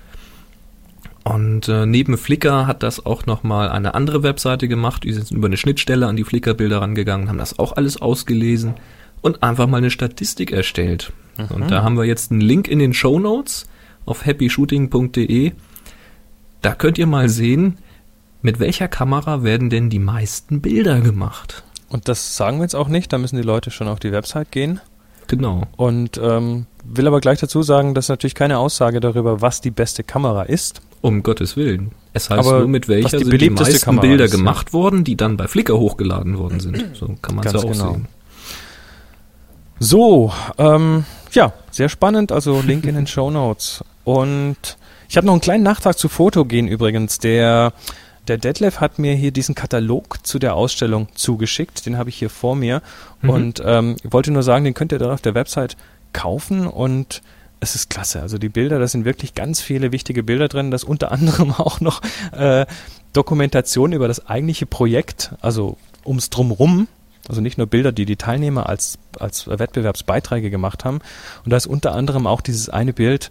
Und äh, neben Flickr hat das auch nochmal eine andere Webseite gemacht. Die sind über eine Schnittstelle an die Flickr-Bilder rangegangen, haben das auch alles ausgelesen und einfach mal eine Statistik erstellt. Und da haben wir jetzt einen Link in den Show Notes auf happyshooting.de. Da könnt ihr mal sehen, mit welcher Kamera werden denn die meisten Bilder gemacht. Und das sagen wir jetzt auch nicht, da müssen die Leute schon auf die Website gehen. Genau. Und ähm, will aber gleich dazu sagen, dass natürlich keine Aussage darüber, was die beste Kamera ist. Um Gottes Willen. Es heißt Aber nur, mit welcher die sind die meisten Kamera Bilder ist, ja. gemacht worden, die dann bei Flickr hochgeladen worden sind. So kann man es ja auch genau. sehen. So, ähm, ja, sehr spannend. Also Link in den Show Notes. Und ich habe noch einen kleinen Nachtrag zu Fotogen übrigens. Der, der Detlef hat mir hier diesen Katalog zu der Ausstellung zugeschickt. Den habe ich hier vor mir. Mhm. Und ähm, ich wollte nur sagen, den könnt ihr dann auf der Website kaufen und es ist klasse. Also die Bilder, da sind wirklich ganz viele wichtige Bilder drin. Da ist unter anderem auch noch äh, Dokumentation über das eigentliche Projekt, also ums Drumrum. Also nicht nur Bilder, die die Teilnehmer als, als Wettbewerbsbeiträge gemacht haben. Und da ist unter anderem auch dieses eine Bild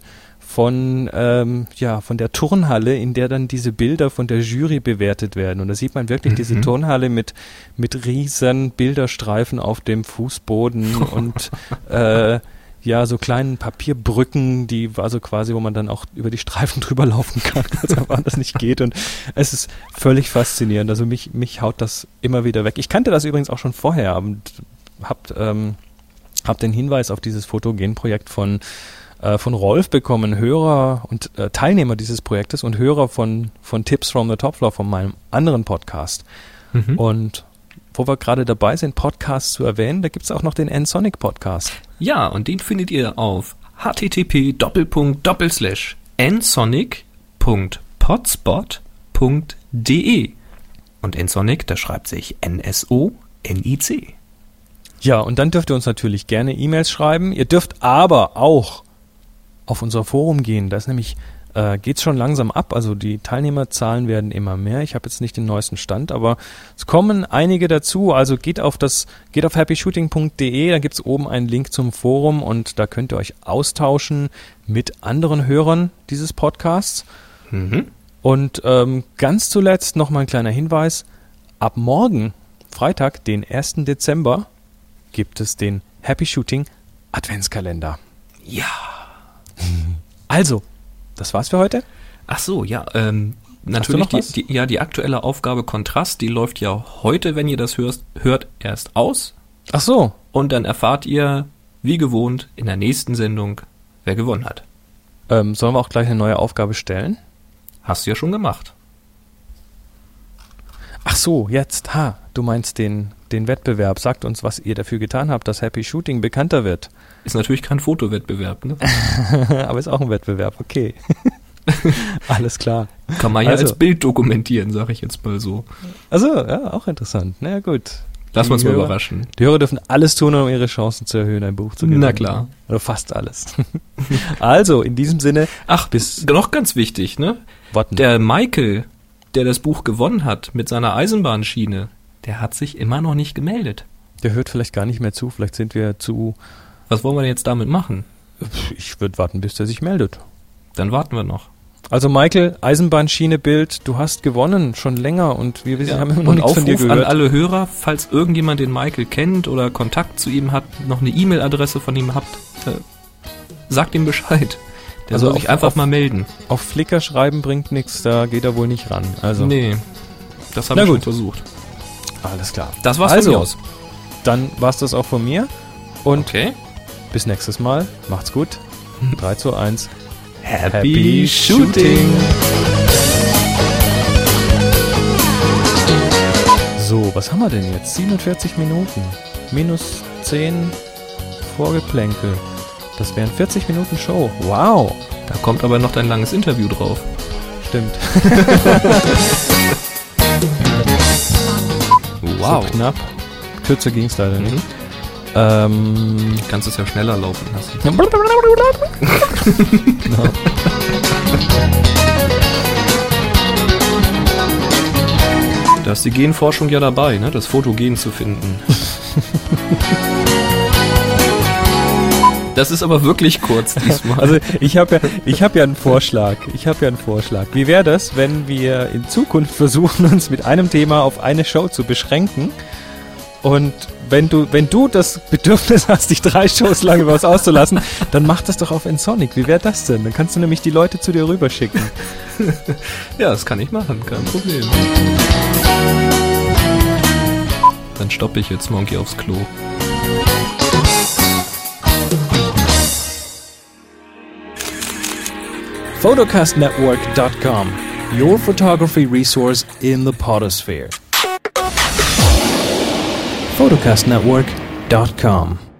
von, ähm, ja, von der Turnhalle, in der dann diese Bilder von der Jury bewertet werden. Und da sieht man wirklich diese Mhm. Turnhalle mit, mit riesen Bilderstreifen auf dem Fußboden und äh, ja, so kleinen Papierbrücken, die also quasi, wo man dann auch über die Streifen drüber laufen kann, es einfach anders nicht geht. Und es ist völlig faszinierend. Also mich, mich haut das immer wieder weg. Ich kannte das übrigens auch schon vorher und hab, ähm, hab den Hinweis auf dieses Fotogen-Projekt von, äh, von Rolf bekommen, Hörer und äh, Teilnehmer dieses Projektes und Hörer von, von Tips from the Top Floor, von meinem anderen Podcast. Mhm. Und wo wir gerade dabei sind, Podcasts zu erwähnen, da gibt's auch noch den N-Sonic Podcast. Ja, und den findet ihr auf http nsonic.potspot.de und Nsonic, das schreibt sich N-S-O-N-I-C. Ja, und dann dürft ihr uns natürlich gerne E-Mails schreiben. Ihr dürft aber auch auf unser Forum gehen. Da ist nämlich äh, geht schon langsam ab. Also die Teilnehmerzahlen werden immer mehr. Ich habe jetzt nicht den neuesten Stand, aber es kommen einige dazu. Also geht auf das, geht auf happyshooting.de, da gibt's oben einen Link zum Forum und da könnt ihr euch austauschen mit anderen Hörern dieses Podcasts. Mhm. Und ähm, ganz zuletzt noch mal ein kleiner Hinweis. Ab morgen, Freitag, den 1. Dezember, gibt es den Happy Shooting Adventskalender. Ja. Also, das war's für heute. Ach so, ja, ähm, natürlich die, die, ja, die aktuelle Aufgabe Kontrast, die läuft ja heute, wenn ihr das hörst, hört, erst aus. Ach so, Und dann erfahrt ihr, wie gewohnt, in der nächsten Sendung, wer gewonnen hat. ähm, sollen wir auch gleich eine neue Aufgabe stellen? Hast du ja schon gemacht. Ach so, jetzt, ha, du meinst den, den Wettbewerb. Sagt uns, was ihr dafür getan habt, dass Happy Shooting bekannter wird. Ist natürlich kein Fotowettbewerb, ne? Aber ist auch ein Wettbewerb, okay. Alles klar. Kann man ja Also- als Bild dokumentieren, sag ich jetzt mal so. Also, ja, auch interessant. Na ja, gut. Lass uns mal überraschen. Die Hörer dürfen alles tun, um ihre Chancen zu erhöhen, ein Buch zu gewinnen. Na klar. Oder fast alles. also, in diesem Sinne, Ach, bis noch ganz wichtig, ne? warten. Der Michael, der das Buch gewonnen hat mit seiner Eisenbahnschiene, der hat sich immer noch nicht gemeldet. Der hört vielleicht gar nicht mehr zu. Vielleicht sind wir zu. Was wollen wir denn jetzt damit machen? Ich würde warten, bis der sich meldet. Dann warten wir noch. Also Michael, Eisenbahnschiene Bild, du hast gewonnen, schon länger und wir wir haben immer noch nichts von dir Aufruf an gehört. alle Hörer, falls irgendjemand den Michael kennt oder Kontakt zu ihm hat, noch eine E-Mail-Adresse von ihm habt, äh, sagt ihm Bescheid. Der Also soll sich auf- einfach auf- mal melden. Auf Flickr schreiben bringt nichts, da geht er wohl nicht ran. Also, Nee, das habe Na ich schon versucht. alles klar. Das war's Also, von mir aus. Dann war's das auch von mir und Okay. Bis nächstes Mal. Macht's gut. 3 zu 1. Happy Shooting! So, was haben wir denn jetzt? 47 Minuten. Minus 10 Vorgeplänkel. Das wären 40 Minuten Show. Wow. Da kommt aber noch dein langes Interview drauf. Stimmt. Wow. So knapp. Kürzer ging's leider nicht. Mhm. Ähm, Kannst es ja schneller laufen lassen. genau. Da ist die Genforschung ja dabei, ne? das Fotogen zu finden. Das ist aber wirklich kurz diesmal. Also ich habe ja, ich habe ja einen Vorschlag. Ich habe ja einen Vorschlag. Wie wäre das, wenn wir in Zukunft versuchen, uns mit einem Thema auf eine Show zu beschränken? Und wenn du, wenn du das Bedürfnis hast, dich drei Shows lang über was auszulassen, dann mach das doch auf Ensonic. Wie wäre das denn? Dann kannst du nämlich die Leute zu dir rüberschicken. ja, das kann ich machen, kein Problem. Dann stoppe ich jetzt Monkey aufs Klo. Photocastnetwork.com, your photography resource in the potosphere. Photocastnetwork.com